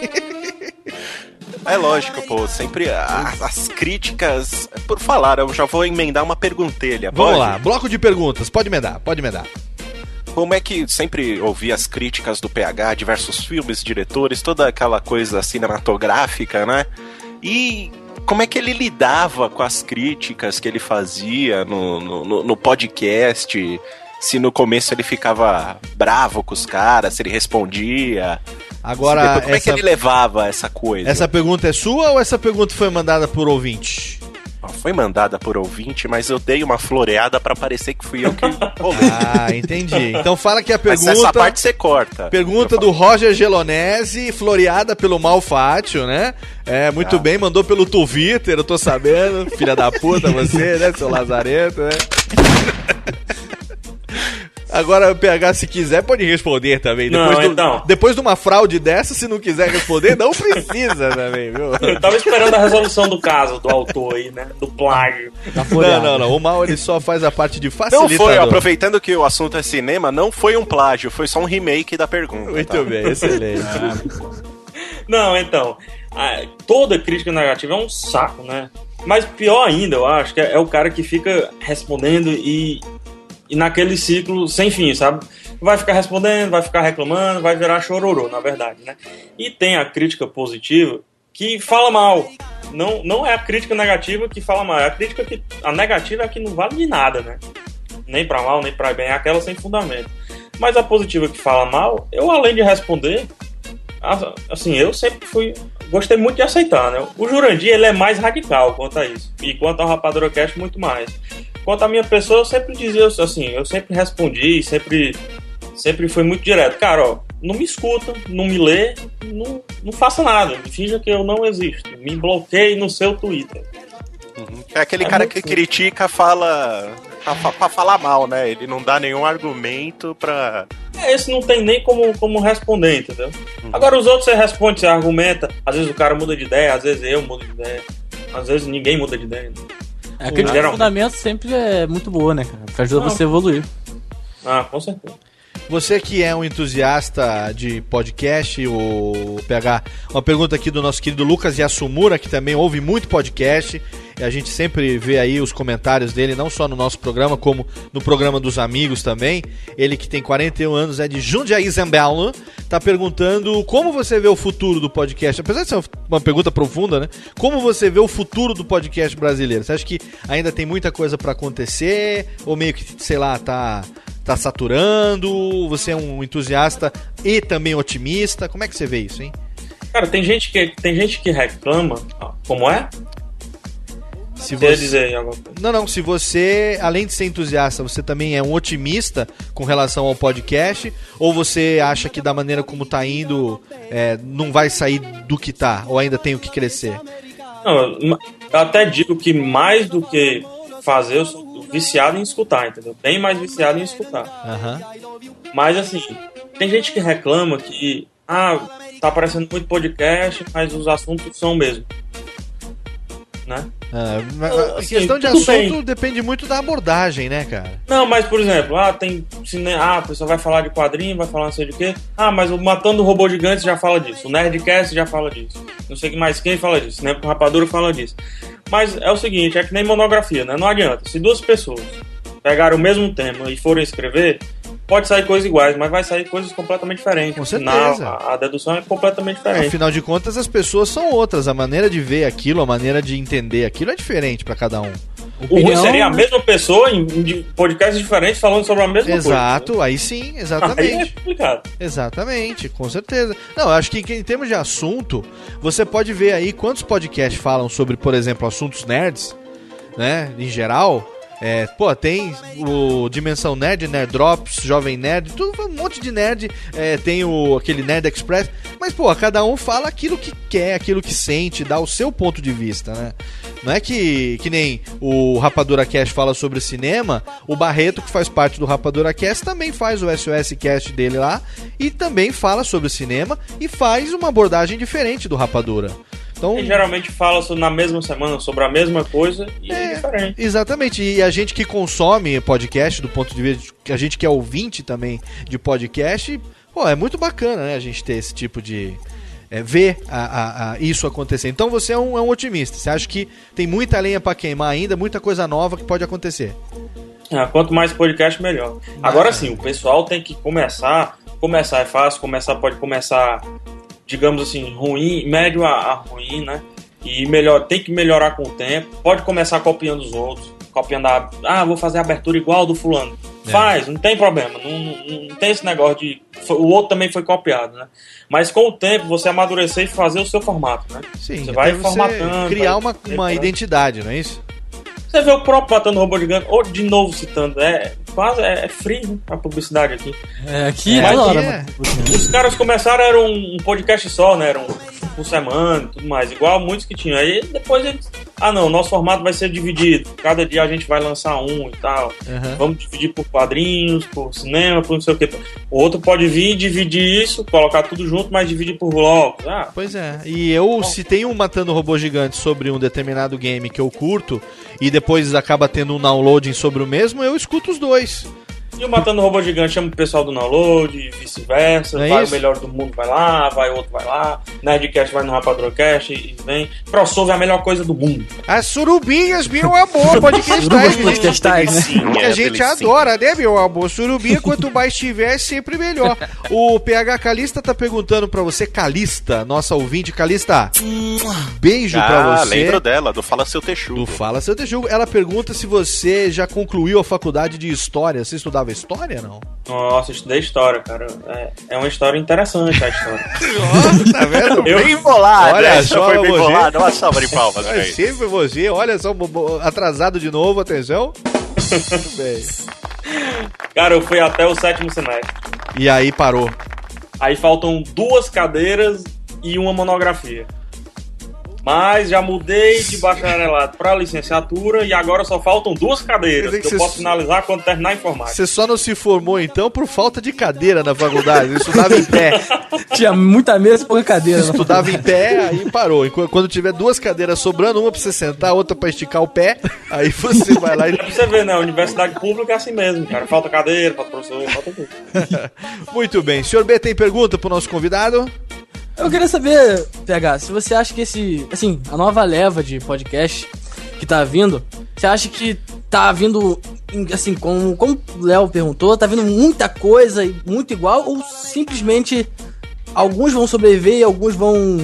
É lógico, pô, sempre a- as críticas. Por falar, eu já vou emendar uma perguntelha. Vamos pode? lá, bloco de perguntas. Pode emendar, pode emendar. Como é que sempre ouvi as críticas do PH, diversos filmes, diretores, toda aquela coisa cinematográfica, né? E como é que ele lidava com as críticas que ele fazia no, no- no podcast? Se no começo ele ficava bravo com os caras, se ele respondia. Agora, depois, como é que essa- ele levava essa coisa? Essa pergunta é sua ou essa pergunta foi mandada por ouvinte? Foi mandada por ouvinte, mas eu dei uma floreada pra parecer que fui eu que (laughs) rolei. Ah, entendi. Então fala que a Mas pergunta. essa parte você corta. Pergunta do Roger Gelonese, floreada pelo Malfátio, né? É, muito Ah. bem, mandou pelo Twitter, eu tô sabendo. Filha da puta você, né, seu lazarento, né? (laughs) Agora, o PH, se quiser, pode responder também. Não, Depois, do- então. depois de uma fraude dessa, se não quiser responder, não precisa também, viu? (laughs) Eu tava esperando a resolução do caso do autor aí, né? Do plágio. Não, não, não. O mal ele só faz a parte de Não facilitador. foi, aproveitando que o assunto é cinema, não foi um plágio, foi só um remake da pergunta. Muito tá? bem, excelente. (laughs) Não, então, toda crítica negativa é um saco, né? Mas pior ainda, eu acho, que é, é o cara que fica respondendo e, e naquele ciclo sem fim, sabe? Vai ficar respondendo, vai ficar reclamando, vai virar chororô, na verdade, né? E tem a crítica positiva que fala mal. Não, não é a crítica negativa que fala mal, é a crítica que. A negativa é a que não vale de nada, né? Nem pra mal, nem pra bem, é aquela sem fundamento. Mas a positiva que fala mal, eu além de responder, assim, eu sempre fui. Gostei muito de aceitar, né? O Jurandir, ele é mais radical quanto a isso. E quanto ao Rapadura Cast, muito mais. Quanto à minha pessoa, eu sempre dizia assim, eu sempre respondi, sempre, sempre fui muito direto. Cara, ó, não me escuta, não me lê, não, não faça nada. Finja que eu não existo. Me bloqueie no seu Twitter. É aquele cara que critica, fala. Pra, pra- pra falar mal, né? Ele não dá nenhum argumento pra. É, esse não tem nem como, como responder, entendeu? Agora os outros você responde, você argumenta, às vezes o cara muda de ideia, às vezes eu mudo de ideia, às vezes ninguém muda de ideia. né? A crítica de fundamento sempre é muito boa, né, cara? Porque ajuda Não. você a evoluir. Ah, com certeza. Você que é um entusiasta de podcast, o PH, uma pergunta aqui do nosso querido Lucas Yasumura, que também ouve muito podcast. E a gente sempre vê aí os comentários dele, não só no nosso programa, como no programa dos amigos também. Ele que tem 41 anos, é de Jundiaí Zambello, tá perguntando como você vê o futuro do podcast. Apesar de ser uma pergunta profunda, né? Como você vê o futuro do podcast brasileiro? Você acha que ainda tem muita coisa pra acontecer? Ou meio que, sei lá, tá tá saturando? Você é um entusiasta e também otimista? Como é que você vê isso, hein? Cara, tem gente que, tem gente que reclama. Como é? Se Você dizer alguma coisa. Não, não, se você, além de ser entusiasta, você também é um otimista com relação ao podcast, ou você acha que da maneira como tá indo, é, não vai sair do que tá, ou ainda tem o que crescer? Não, eu até digo que mais do que fazer, eu sou viciado em escutar, entendeu? Bem mais viciado em escutar. Aham. Mas assim, tem gente que reclama que ah, tá aparecendo muito podcast, mas os assuntos são o mesmo. Né? Ah, mas, Ah, assim, questão de assunto, bem. depende muito da abordagem, né, cara? Não, mas por exemplo, ah, tem cinema, ah, a pessoa vai falar de quadrinho, vai falar não sei de quê. Ah, mas o Matando o Robô Gigante já fala disso, o Nerdcast já fala disso. Não sei que mais quem fala disso, né? O Rapadura fala disso. Mas é o seguinte, é que nem monografia, né? Não adianta. Se duas pessoas pegarem o mesmo tema e forem escrever, pode sair coisas iguais, mas vai sair coisas completamente diferentes. Com certeza. a, a dedução é completamente diferente. Afinal de contas, as pessoas são outras, a maneira de ver aquilo, a maneira de entender aquilo é diferente pra cada um. O ruim seria a mesma pessoa em, podcasts diferentes falando sobre a mesma coisa. Exato, aí sim, Aí é exatamente. complicado. Exatamente, com certeza. Não, eu acho que em termos de assunto, você pode ver aí quantos podcasts falam sobre, por exemplo, assuntos nerds, né? Em geral. É, pô, tem o Dimensão Nerd, Nerd Drops, Jovem Nerd, tudo um monte de nerd. É, tem o aquele Nerd Express. Mas, pô, cada um fala aquilo que quer, aquilo que sente, dá o seu ponto de vista, né? Não é que, que nem o Rapadura Cast fala sobre cinema, o Barreto, que faz parte do Rapadura Cast, também faz o SOS Cast dele lá e também fala sobre cinema e faz uma abordagem diferente do Rapadura. Então, E geralmente fala na mesma semana sobre a mesma coisa e É. é diferente. Exatamente, e a gente que consome podcast do ponto de vista, a gente que é ouvinte também de podcast, pô, é muito bacana, né, a gente ter esse tipo de... é, ver a- a- a- isso acontecer. Então você é um, é um otimista, você acha que tem muita lenha pra queimar ainda, muita coisa nova que pode acontecer. Ah, quanto mais podcast, melhor. Agora sim, o pessoal tem que começar. Começar é fácil, começar pode começar, digamos assim, ruim, médio a, a ruim, né? E melhor, tem que melhorar com o tempo. Pode começar copiando os outros. Copiando a. Ah, vou fazer a abertura igual do fulano. É. Faz, não tem problema. Não, não, não tem esse negócio de. O outro também foi copiado, né? Mas com o tempo você amadurecer e fazer o seu formato, né? Sim, você vai formatando. criar uma, uma identidade, não é isso? Você vê o próprio Matando Robô Gigante, ou de novo citando, é quase é, é free né, a publicidade aqui. É, aqui toda hora. é. Os caras começaram, era um, um podcast só, né? Era um por semana e tudo mais, igual muitos que tinham. Aí depois eles. Ah não, nosso formato vai ser dividido. Cada dia a gente vai lançar um e tal. Uhum. Vamos dividir por quadrinhos, por cinema, por não sei o que. O outro pode vir dividir isso, colocar tudo junto, mas dividir por blocos. Ah, Pois é. E eu, se tem um Matando Robô Gigante sobre um determinado game que eu curto, e depois acaba tendo um downloading sobre o mesmo, eu escuto os dois. E o Matando Robô Gigante chama o pessoal do download, e vice-versa. É vai isso? o melhor do mundo, vai lá, vai outro, vai lá. Nerdcast vai no Rapadrocast e vem. Crossover é a melhor coisa do mundo. As surubinhas, meu amor, podcastais. Surubas gente. podcastais, né? Que é a gente delicinha. adora, né, meu amor? Surubinha, quanto mais tiver, é sempre melhor. O PH Calista tá perguntando pra você, Calista, nossa ouvinte, Calista. Beijo pra Ah, você. lembro dela, do Fala Seu Texugo. Do Fala Seu Texugo. Ela pergunta se você já concluiu a faculdade de História. Você estudava História, não? Nossa, eu estudei história, cara. É, é uma história interessante a história. (laughs) tá vendo? Eu- Bem bolado, Olha essa só foi bem você. bolado. Uma salva de palmas, É sempre você. Olha só, atrasado de novo, atenção. (laughs) Muito bem. Cara, eu fui até o sétimo semestre. E aí parou. Aí faltam duas cadeiras e uma monografia. Mas já mudei de bacharelado para licenciatura e agora só faltam duas cadeiras que, que eu posso finalizar quando terminar a informática. Você só não se formou então por falta de cadeira na faculdade. Você estudava em pé. (laughs) Tinha muita mesa e pouca cadeira. né? Estudava em pé, aí parou. E qu- Quando tiver duas cadeiras sobrando, uma pra você sentar, outra pra esticar o pé, aí você (laughs) vai lá e. Pra você ver, né? A universidade pública é assim mesmo, cara. Falta cadeira, falta professor, falta tudo. (laughs) Muito bem. Senhor B tem pergunta pro nosso convidado? Eu queria saber, PH, se você acha que esse, assim, a nova leva de podcast que tá vindo, você acha que tá vindo, assim, como, como o Léo perguntou, tá vindo muita coisa muito igual, ou simplesmente alguns vão sobreviver e alguns vão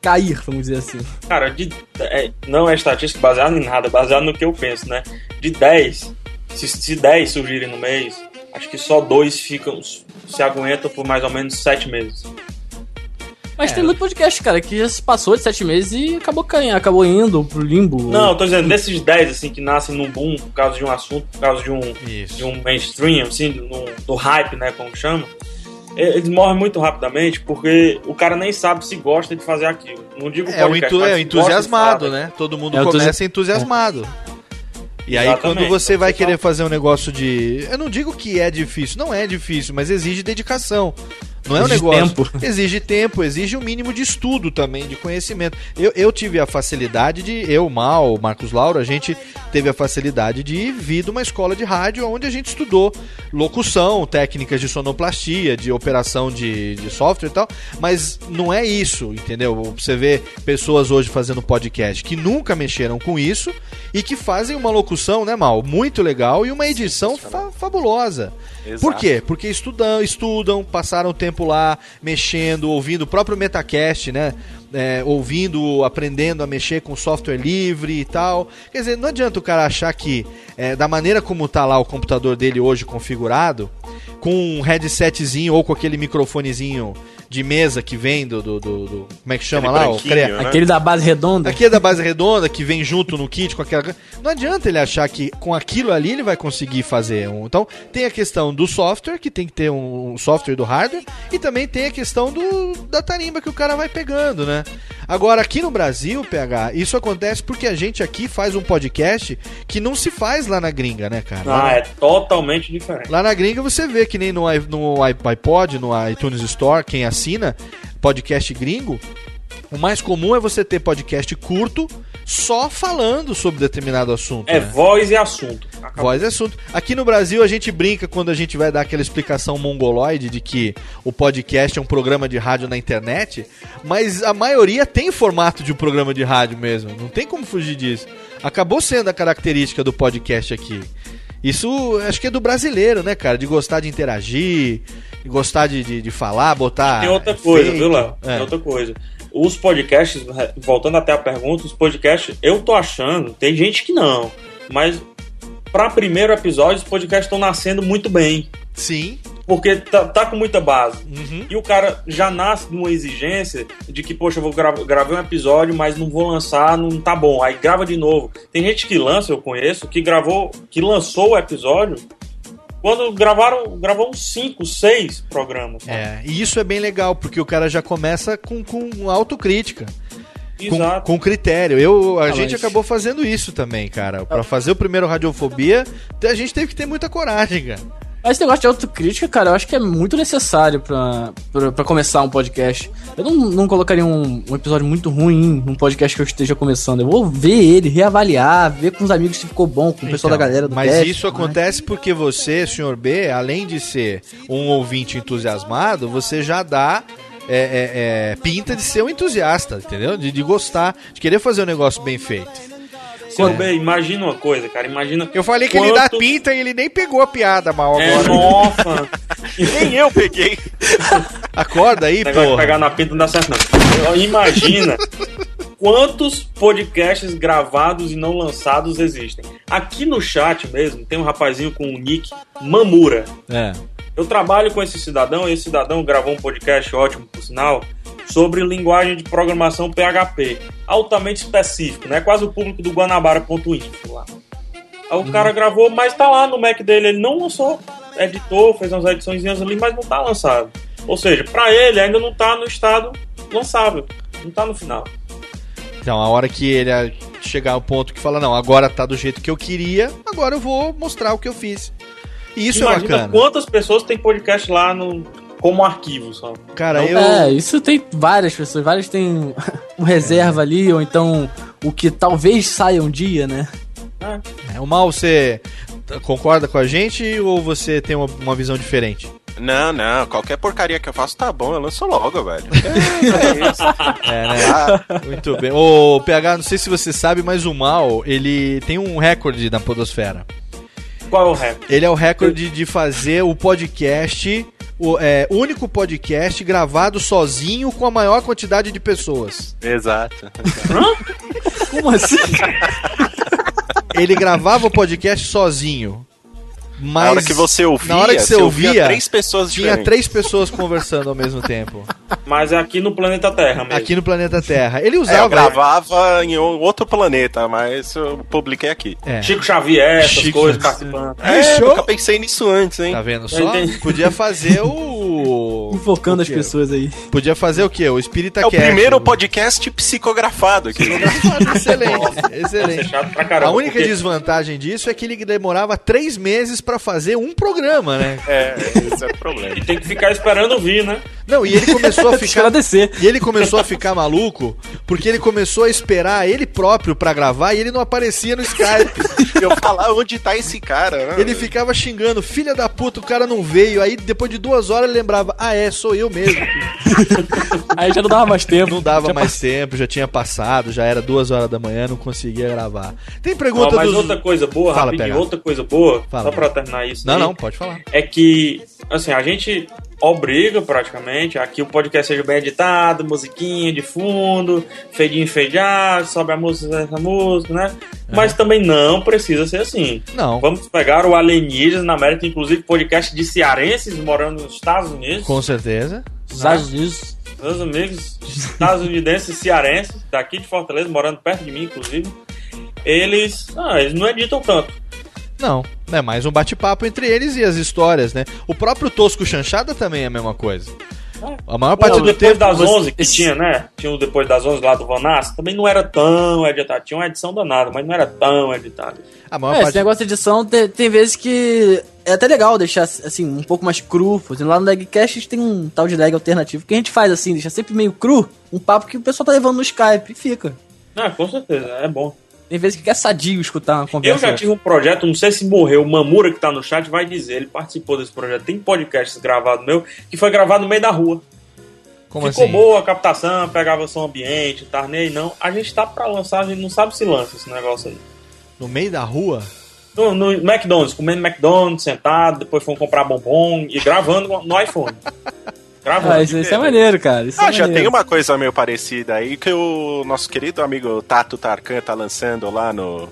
cair, vamos dizer assim? Cara, de, é, não é estatística baseada em nada, baseado no que eu penso, né? De 10, se, se 10 surgirem no mês, acho que só dois ficam, se aguentam por mais ou menos 7 meses. Mas tem muito podcast, cara, que já se passou de sete meses e acabou caindo, acabou indo pro limbo. Não, eu tô dizendo, desses 10, assim, que nascem num boom por causa de um assunto, por causa de um, de um mainstream, assim, do, do hype, né, como chama, e- eles morrem muito rapidamente porque o cara nem sabe se gosta de fazer aquilo. Não digo É o, podcast, é o de entusiasmado, né? Todo mundo É começa entusi- entusiasmado. E aí, Exatamente. quando você Então, vai você querer fazer um negócio de. Eu não digo que é difícil, não é difícil, mas exige dedicação. Não é um Exige negócio. tempo. (laughs) Exige tempo, exige um mínimo de estudo também, de conhecimento. Eu, eu tive a facilidade de. Eu, Mal, o Marcos Lauro, a gente teve a facilidade de vir de uma escola de rádio onde a gente estudou locução, técnicas de sonoplastia, de operação de, de software e tal. Mas não é isso, entendeu? Você vê pessoas hoje fazendo podcast que nunca mexeram com isso e que fazem uma locução, né, Mal? Muito legal e uma edição fa- fabulosa. Exato. Por quê? Porque estudam, estudam, passaram tempo lá, mexendo, ouvindo o próprio Metacast, né? É, ouvindo, aprendendo a mexer com software livre e tal. Quer dizer, não adianta o cara achar que, é, da maneira como tá lá o computador dele hoje configurado, com um headsetzinho ou com aquele microfonezinho de mesa que vem do. do, do- do- como é que chama Aquele lá? O crea- né? Aquele da base redonda. Aqui é da base redonda que vem junto no kit com aquela. Não adianta ele achar que com aquilo ali ele vai conseguir fazer um. Então tem a questão do software, que tem que ter um software do hardware, e também tem a questão do da tarimba que o cara vai pegando, né? Agora aqui no Brasil, PH, isso acontece porque a gente aqui faz um podcast que não se faz lá na gringa, né, cara? Lá Ah, na- é totalmente diferente. Lá na gringa você vê que nem no, no iPod, no iTunes Store, quem assina podcast gringo, o mais comum é você ter podcast curto só falando sobre determinado assunto. É né? voz e assunto. Acabou. Voz e assunto. Aqui no Brasil a gente brinca quando a gente vai dar aquela explicação mongoloide de que o podcast é um programa de rádio na internet, mas a maioria tem formato de um programa de rádio mesmo. Não tem como fugir disso. Acabou sendo a característica do podcast aqui. Isso acho que é do brasileiro, né, cara? De gostar de interagir, de gostar de, de, de falar, botar. Tem outra coisa, efeito. viu, Léo? É. Tem outra coisa. Os podcasts, voltando até a pergunta, os podcasts, eu tô achando, tem gente que não, mas para primeiro episódio, os podcasts estão nascendo muito bem. Sim. Porque tá, tá com muita base. Uhum. E o cara já nasce numa exigência de que, poxa, eu vou gravar gravei um episódio, mas não vou lançar, não tá bom. Aí grava de novo. Tem gente que lança, eu conheço, que gravou, que lançou o episódio Quando gravaram, gravou uns 5, 6 programas. sabe? É, e isso é bem legal, porque o cara já começa com, com autocrítica. Com, Exato. com critério. Eu, a Ah, gente mas- acabou fazendo isso também, cara. Pra fazer o primeiro Radiofobia, a gente teve que ter muita coragem, cara. Esse negócio de autocrítica, cara, eu acho que é muito necessário pra, pra, pra começar um podcast. Eu não, não colocaria um, um episódio muito ruim num podcast que eu esteja começando. Eu vou ver ele, reavaliar, ver com os amigos se ficou bom, com o pessoal da Então, galera do Mas cast, isso acontece porque você, senhor B, além de ser um ouvinte entusiasmado, você já dá é, é, é, pinta de ser um entusiasta, entendeu? De, de gostar, de querer fazer um negócio bem feito. B, imagina uma coisa, cara. Imagina. Eu falei que ele dá pinta e ele nem pegou a piada mal É, agora. nossa. (laughs) Nem eu peguei. (laughs) Acorda aí, porra. pegar na pinta não dá certo, não. Imagina (laughs) quantos podcasts gravados e não lançados existem. Aqui no chat mesmo, tem um rapazinho com o nick Mamura. É. Eu trabalho com esse cidadão e esse cidadão gravou um podcast ótimo, por sinal, sobre linguagem de programação PHP, altamente específico, né? Quase o público do Guanabara.info lá. Aí o cara gravou, mas tá lá no Mac dele, ele não lançou, editou, fez umas edições ali, mas não tá lançado. Ou seja, pra ele ainda não tá no estado lançável, não tá no final. Então, a hora que ele chegar ao ponto que fala, não, agora tá do jeito que eu queria, agora eu vou mostrar o que eu fiz. E isso é Imagina bacana. quantas pessoas tem podcast lá no, como arquivo só. Cara, Não- eu. É, isso tem várias pessoas, várias têm (laughs) um reserva ali, ou então o que talvez saia um dia, né? É, o mal, você concorda com a gente ou você tem uma, uma visão diferente? Não, não, qualquer porcaria que eu faço tá bom, eu lanço logo, velho. (laughs) É, né? Muito bem. Ô, PH, não sei se você sabe, mas o mal, ele tem um recorde na Podosfera. Qual é o recorde? Ele é o recorde de fazer o podcast, o é, único podcast gravado sozinho com a maior quantidade de pessoas. Exato. (laughs) Como assim? Ele gravava o podcast sozinho. Mas Na hora que você ouvia, na hora que você, você ouvia ouvia, três pessoas tinha diferentes. três pessoas conversando ao mesmo tempo. (laughs) Mas é aqui no planeta Terra mesmo. Aqui no planeta Terra. Ele É, eu usava. gravava em outro planeta, mas eu publiquei aqui. É. Chico Xavier, essas Chico coisas participando. É, Fechou? nunca pensei nisso antes, hein? Tá vendo só? Podia fazer o. (laughs) Invocando o as pessoas aí. Podia fazer o quê? O Espírita É o Cast. primeiro podcast psicografado aqui. Excelente, é excelente. chato pra caramba. A única porque- desvantagem disso é que ele demorava três meses pra fazer um programa, né? (laughs) É, esse é o problema. E tem que ficar esperando vir, né? Não, e ele começou a (laughs) ficar. descer. E ele começou a ficar maluco porque ele começou a esperar ele próprio pra gravar e ele não aparecia no Skype. (laughs) Eu falar onde tá esse cara, né? Ele ficava xingando, filha da puta, o cara não veio. Aí depois de duas horas ele lembrava, ah é, sou eu mesmo. Aí já não dava mais tempo. Não dava Já mais tempo, já tinha passado, já era duas horas da manhã, não conseguia gravar. Tem pergunta mas dos... outra coisa boa, Fala, rapidinho, pega. outra coisa boa, Fala, só pega. pra terminar isso. Não, aí, não, pode falar. É que, assim, a gente obriga praticamente a que o podcast seja bem editado, musiquinha de fundo, fade in, fade out, sobe a música, essa música, né? Mas também não precisa ser assim. Não, Vamos pegar o Alienígenas na América, inclusive podcast de cearenses morando nos Estados Unidos. com certeza. Estados Unidos. Meus amigos estadunidenses cearenses, daqui de Fortaleza, morando perto de mim, inclusive, eles, ah, eles não editam tanto. Não, é mais um bate-papo entre eles e as histórias, né? O próprio Tosco Chanchada também é a mesma coisa. A maior parte Não, do depois tempo... das você- 11 que tinha, né? Tinha o depois das 11 lá do Vanassa, também não era tão editado. Tinha uma edição danada, mas não era tão editado. A maior É, esse parte... negócio de edição tem, tem vezes que é até legal deixar assim um pouco mais cru. Por exemplo, lá no Legcast a gente tem um tal de lag alternativo que a gente faz assim, deixa sempre meio cru, um papo que o pessoal tá levando no Skype e fica. Ah, com certeza, é bom. Tem vezes que é sadio escutar uma Eu conversa. já tive um projeto, não sei se morreu, o Mamura que tá no chat vai dizer, ele participou desse projeto. Tem podcasts gravados meu que foi gravado no meio da rua. Como Ficou assim? boa a captação, pegava som ambiente, tarnei, não. A gente tá pra lançar, a gente não sabe se lança esse negócio aí. No meio da rua? No, no McDonald's, comendo McDonald's, sentado, depois fomos comprar bombom e gravando no iPhone. (laughs) Gravando. Ah, isso, isso é maneiro, cara. Isso Ah, é já maneiro. tem uma coisa meio parecida aí que o nosso querido amigo Tato Tarkan tá lançando lá no,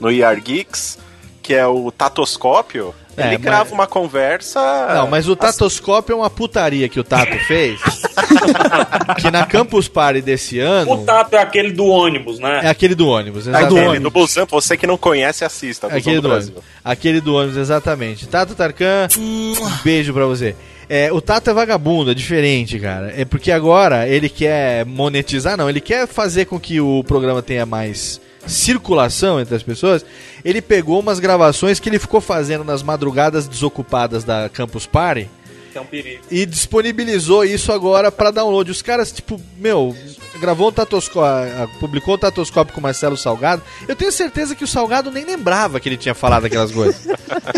no ER Geeks, que é o Tatoscópio, É, ele mas- grava uma conversa. Não, mas o assim, tatoscópio é uma putaria que o Tato fez. (laughs) que na Campus Party desse ano. O Tato é aquele do ônibus, né? É aquele do ônibus, É exatamente. aquele do Busan, você que não conhece, assista. Busão Aquele do do ônibus. Aquele do ônibus, exatamente. Tato Tarkan, um beijo pra você. É, o Tato é vagabundo, é diferente, cara. É porque agora ele quer monetizar, não. Ele quer fazer com que o programa tenha mais circulação entre as pessoas. Ele pegou umas gravações que ele ficou fazendo nas madrugadas desocupadas da Campus Party é um e disponibilizou isso agora pra download. Os caras, tipo, meu, gravou um tatoscópio, publicou um tatoscópio com o Marcelo Salgado. Eu tenho certeza que o Salgado nem lembrava que ele tinha falado aquelas coisas.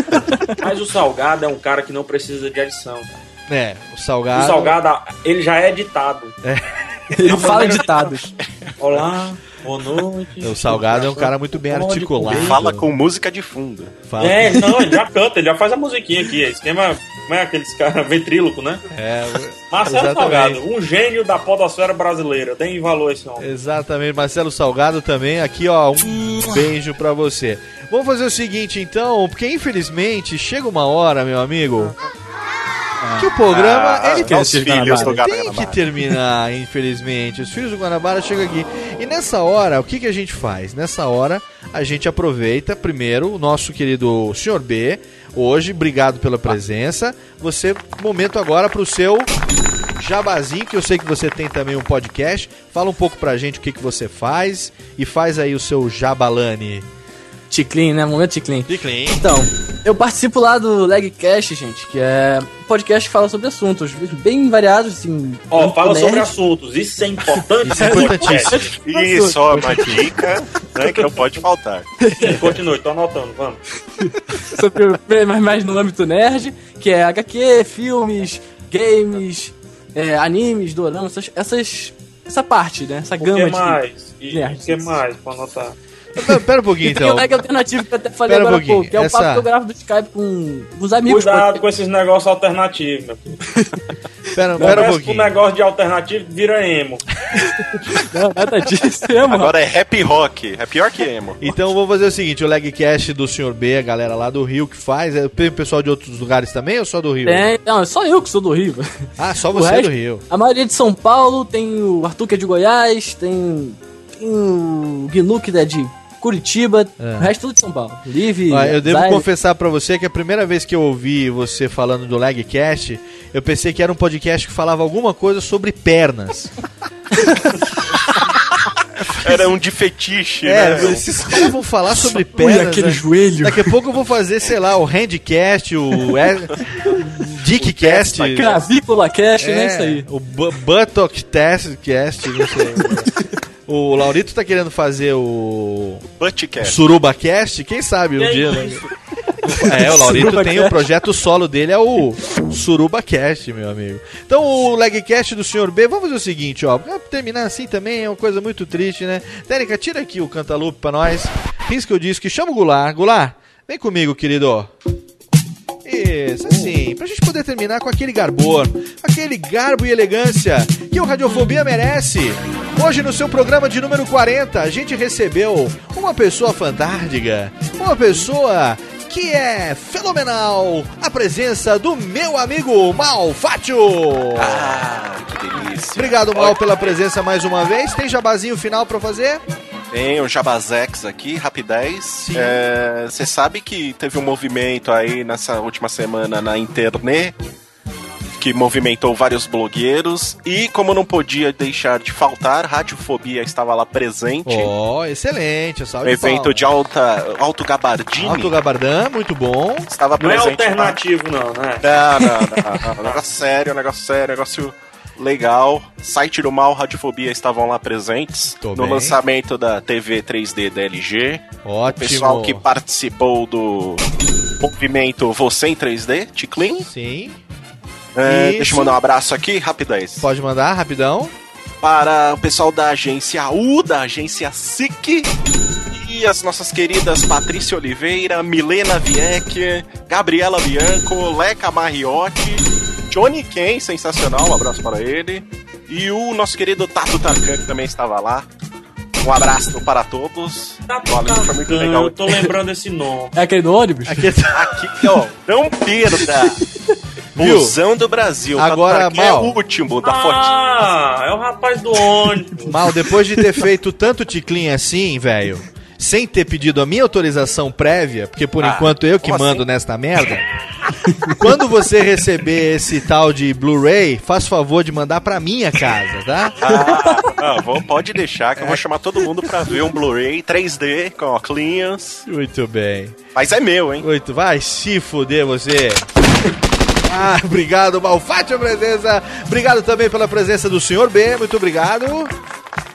(laughs) Mas o Salgado é um cara que não precisa de edição. cara. É, o Salgado. O Salgado, ele já é editado. (laughs) Ele fala ditados. Olá, boa noite. O Salgado é um cara muito bem articulado. Fala com música de fundo. Fala- É, não, ele já canta, ele já faz a musiquinha aqui. Esquema, como é aqueles caras ventríloco, né? É, Marcelo exatamente. Salgado, um gênio da podosfera brasileira. Tem valor esse homem. Exatamente, Marcelo Salgado também. Aqui, ó, um beijo pra você. Vamos fazer o seguinte, então, porque infelizmente chega uma hora, meu amigo, que o programa Ah, ele que os filhos do Gato tem que Guanabara. terminar, infelizmente. Os filhos do Guanabara chegam aqui. E nessa hora, o que, que a gente faz? Nessa hora, a gente aproveita primeiro o nosso querido Sr. B. Hoje, obrigado pela presença. Você, momento agora pro seu jabazinho, que eu sei que você tem também um podcast. Fala um pouco pra gente o que, que você faz e faz aí o seu jabalane. Ticlin, né? Momento Ticlin. Ticlin. Então, eu participo lá do Legcast, gente, que é um podcast que fala sobre assuntos bem variados, assim. Ó, fala sobre nerd. assuntos. Isso é (laughs) importante. Isso é importantíssimo. Isso, ó, uma dica né, que não pode faltar. Continue, tô anotando, vamos. (laughs) sobre mais, mais no âmbito nerd, que é HQ, filmes, games, é, animes, doramas, essas, essas- essa parte, né? Essa O gama que de mais? E, nerds. o que mais pra anotar? Pera, pera um pouquinho E tem então. o alternativo que eu até falei Pera um agora há pouquinho, pouco, que é o essa- papo que eu gravo do Skype com os amigos. Cuidado pô. com esses negócios alternativos, meu filho. (laughs) Pera, pera um pouquinho. negócio de alternativo, vira emo. (laughs) Não, nada disso, é, mano. Agora é happy rock. É pior que emo. Então vamos fazer o seguinte, o Legcast do Sr. B, a galera lá do Rio que faz, é, tem pessoal de outros lugares também ou só do Rio? Tem, não, é só eu que sou do Rio. Ah, só O você é resto- do Rio. A maioria de São Paulo, tem o Arthur que é de Goiás, tem, tem o Gnu que é de Curitiba, É. o resto tudo de São Paulo. Live, Ah, eu devo Zaire. confessar pra você que a primeira vez que eu ouvi você falando do Legcast, eu pensei que era um podcast que falava alguma coisa sobre pernas. (laughs) Era um de fetiche, É, né? esses caras vão falar sobre pernas. aquele né? joelho. Daqui a pouco eu vou fazer, sei lá, o Handcast, o é, Dickcast. Clavícula Cash, né? Isso aí. O Bu- Buttock Test Cast, não sei. (laughs) o Laurito tá querendo fazer o Buttcast. Suruba Cast, quem sabe um dia, né? (laughs) É, o Laurito Suruba tem o Cast. projeto solo dele, é o Suruba Cast, meu amigo. Então, o Legcast do Sr. B, vamos fazer o seguinte, ó. Pra terminar assim também é uma coisa muito triste, né? Térica, tira aqui o cantalupe pra nós. Risca o disco e chama o Goulart. Goulart, vem comigo, querido. Isso, assim, pra gente poder terminar com aquele garbor, aquele garbo e elegância que o Radiofobia merece. Hoje, no seu programa de número 40, a gente recebeu uma pessoa fantástica, uma pessoa que é fenomenal, a presença do meu amigo Malfátio. Ah, que delícia. Obrigado, Mal, pela presença mais uma vez. Tem jabazinho final pra fazer? Tem o Jabazex aqui, rapidez. É, Você sabe que teve um movimento aí nessa última semana na internet que movimentou vários blogueiros e como não podia deixar de faltar, Radiofobia estava lá presente. Ó, excelente, salve Um evento de alta, alto gabardine. Alto Gabardão, muito bom. Estava Não é presente lá. alternativo, não, né? Não, não, não, não. Negócio sério, negócio sério, negócio legal. Site do Mal, Radiofobia estavam lá presentes. Tô no bem. lançamento da TV 3D da LG. O Ótimo. pessoal que participou do movimento Você em 3D, Ticlin. Sim. É, deixa eu mandar um abraço aqui, rapidez. Pode mandar, rapidão. Para o pessoal da agência U, da agência SIC. E as nossas queridas Patrícia Oliveira, Milena Vieck, Gabriela Bianco, Leca Mariotti, Johnny Ken, sensacional, um abraço para ele. E o nosso querido Tato Tarkan, que também estava lá. Um abraço para todos. Valeu, foi muito legal. eu tô lembrando esse nome. É aquele do ônibus? Aqui, Aqui, ó, não perda. Viu? Busão do Brasil. Agora, é Mal. o último da fotinha. Ah, é o rapaz do ônibus. (laughs) Mal, depois de ter feito tanto ticlin assim, velho, sem ter pedido a minha autorização prévia, porque por Ah, enquanto eu que mando assim? nesta merda, (laughs) quando você receber esse tal de Blu-ray, faz favor de mandar pra minha casa, tá? Ah, não, vou- pode deixar que eu vou chamar todo mundo pra ver um Blu-ray 3D com ó, cleans. Muito bem. Mas é meu, hein? Muito, vai se fuder você. Ah, (laughs) obrigado, Malfatti, a presença. Obrigado também pela presença do senhor B, muito obrigado.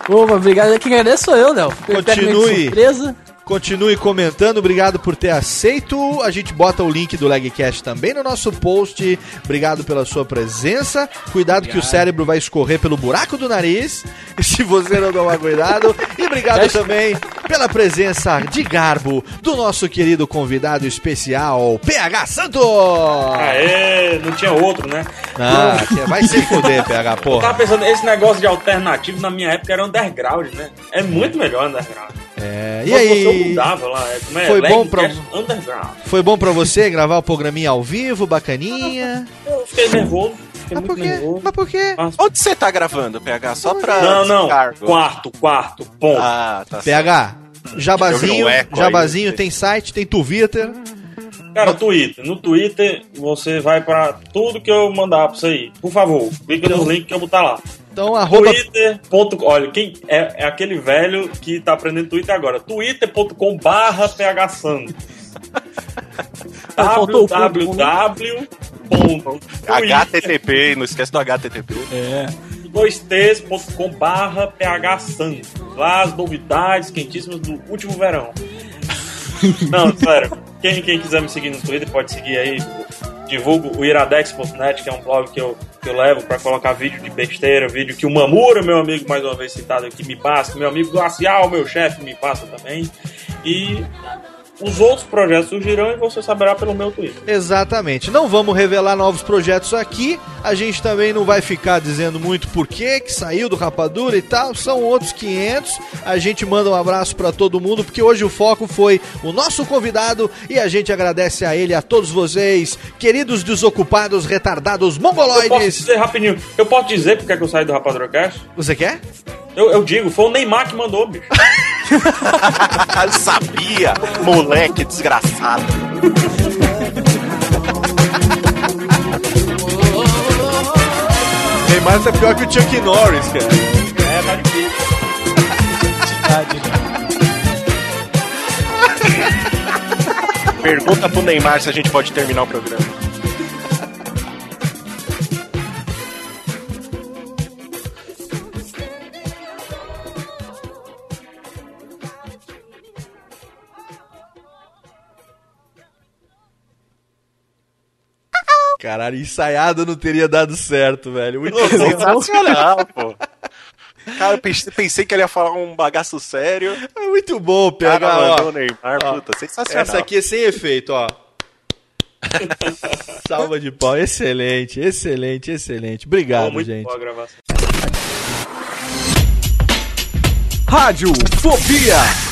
Opa, obrigado. Quem agradece sou eu, Léo. Continue. Surpresa. Continue comentando, obrigado por ter aceito. A gente bota o link do Lagcast também no nosso post. Obrigado pela sua presença. Cuidado que o cérebro vai escorrer pelo buraco do nariz, (laughs) se você não tomar cuidado. E obrigado também pela presença de garbo do nosso querido convidado especial, PH Santos. Aê, não tinha outro, né? Ah, vai se fuder, PH, Eu tava porra. pensando, esse negócio de alternativo na minha época era underground, né? É muito melhor underground. É, e você aí? mudava lá, é, como é? Foi bom pra- Underground. Foi bom pra você gravar o programinha ao vivo, bacaninha? Eu fiquei nervoso, fiquei Mas muito por quê? nervoso. Mas por quê? Onde você tá gravando, PH? Só pra. Não, não, descargo. quarto, quarto, ponto. Ah, tá certo. PH, Eu jabazinho, um jabazinho, aí. tem site, tem Twitter. Cara, Twitter. No Twitter, você vai pra tudo que eu mandar pra você aí. Por favor, clica no link que eu vou botar lá. Então, arroba... Twitter.com. Olha, quem é, é aquele velho que tá aprendendo Twitter agora. twitter.com barra phsantos. Faltou o ponto, www. HTTP, não esquece do HTTP. É. 2ts.com barra phsantos. Lá as novidades quentíssimas do último verão. Não, (laughs) sério. Quem, quem quiser me seguir no Twitter pode seguir aí. Divulgo o iradex.net, que é um blog que eu, que eu levo pra colocar vídeo de besteira, vídeo que o Mamura, meu amigo, mais uma vez citado aqui, me passa, meu amigo Glacial, meu chefe, me passa também. E os outros projetos surgirão e você saberá pelo meu Twitter. Exatamente. Não vamos revelar novos projetos aqui. A gente também não vai ficar dizendo muito por que que saiu do Rapadura e tal. São outros 500. A gente manda um abraço pra todo mundo, porque hoje o foco foi o nosso convidado e a gente agradece a ele, a todos vocês, queridos desocupados, retardados, Eu posso mongoloides. dizer rapidinho, eu posso dizer porque é que eu saí do Rapadura Cast? Você quer? Eu, eu digo, foi o Neymar que mandou, bicho. (laughs) Eu sabia, moleque desgraçado. Neymar tá pior que o Chuck Norris, cara. É, tá difícil. Pergunta pro Neymar se a gente pode terminar o programa. Caralho, ensaiado não teria dado certo, velho. Muito bom. Sensacional, pô. Cara, eu pensei, pensei que ele ia falar um bagaço sério. É muito bom, Cara, PH. mandou ó. o Neymar, Ó, puta, sensacional. Essa aqui é sem efeito, ó. (laughs) Salva de pau. Excelente, excelente, excelente. Obrigado, Pô, muito gente. boa a gravação. Rádio Fobia.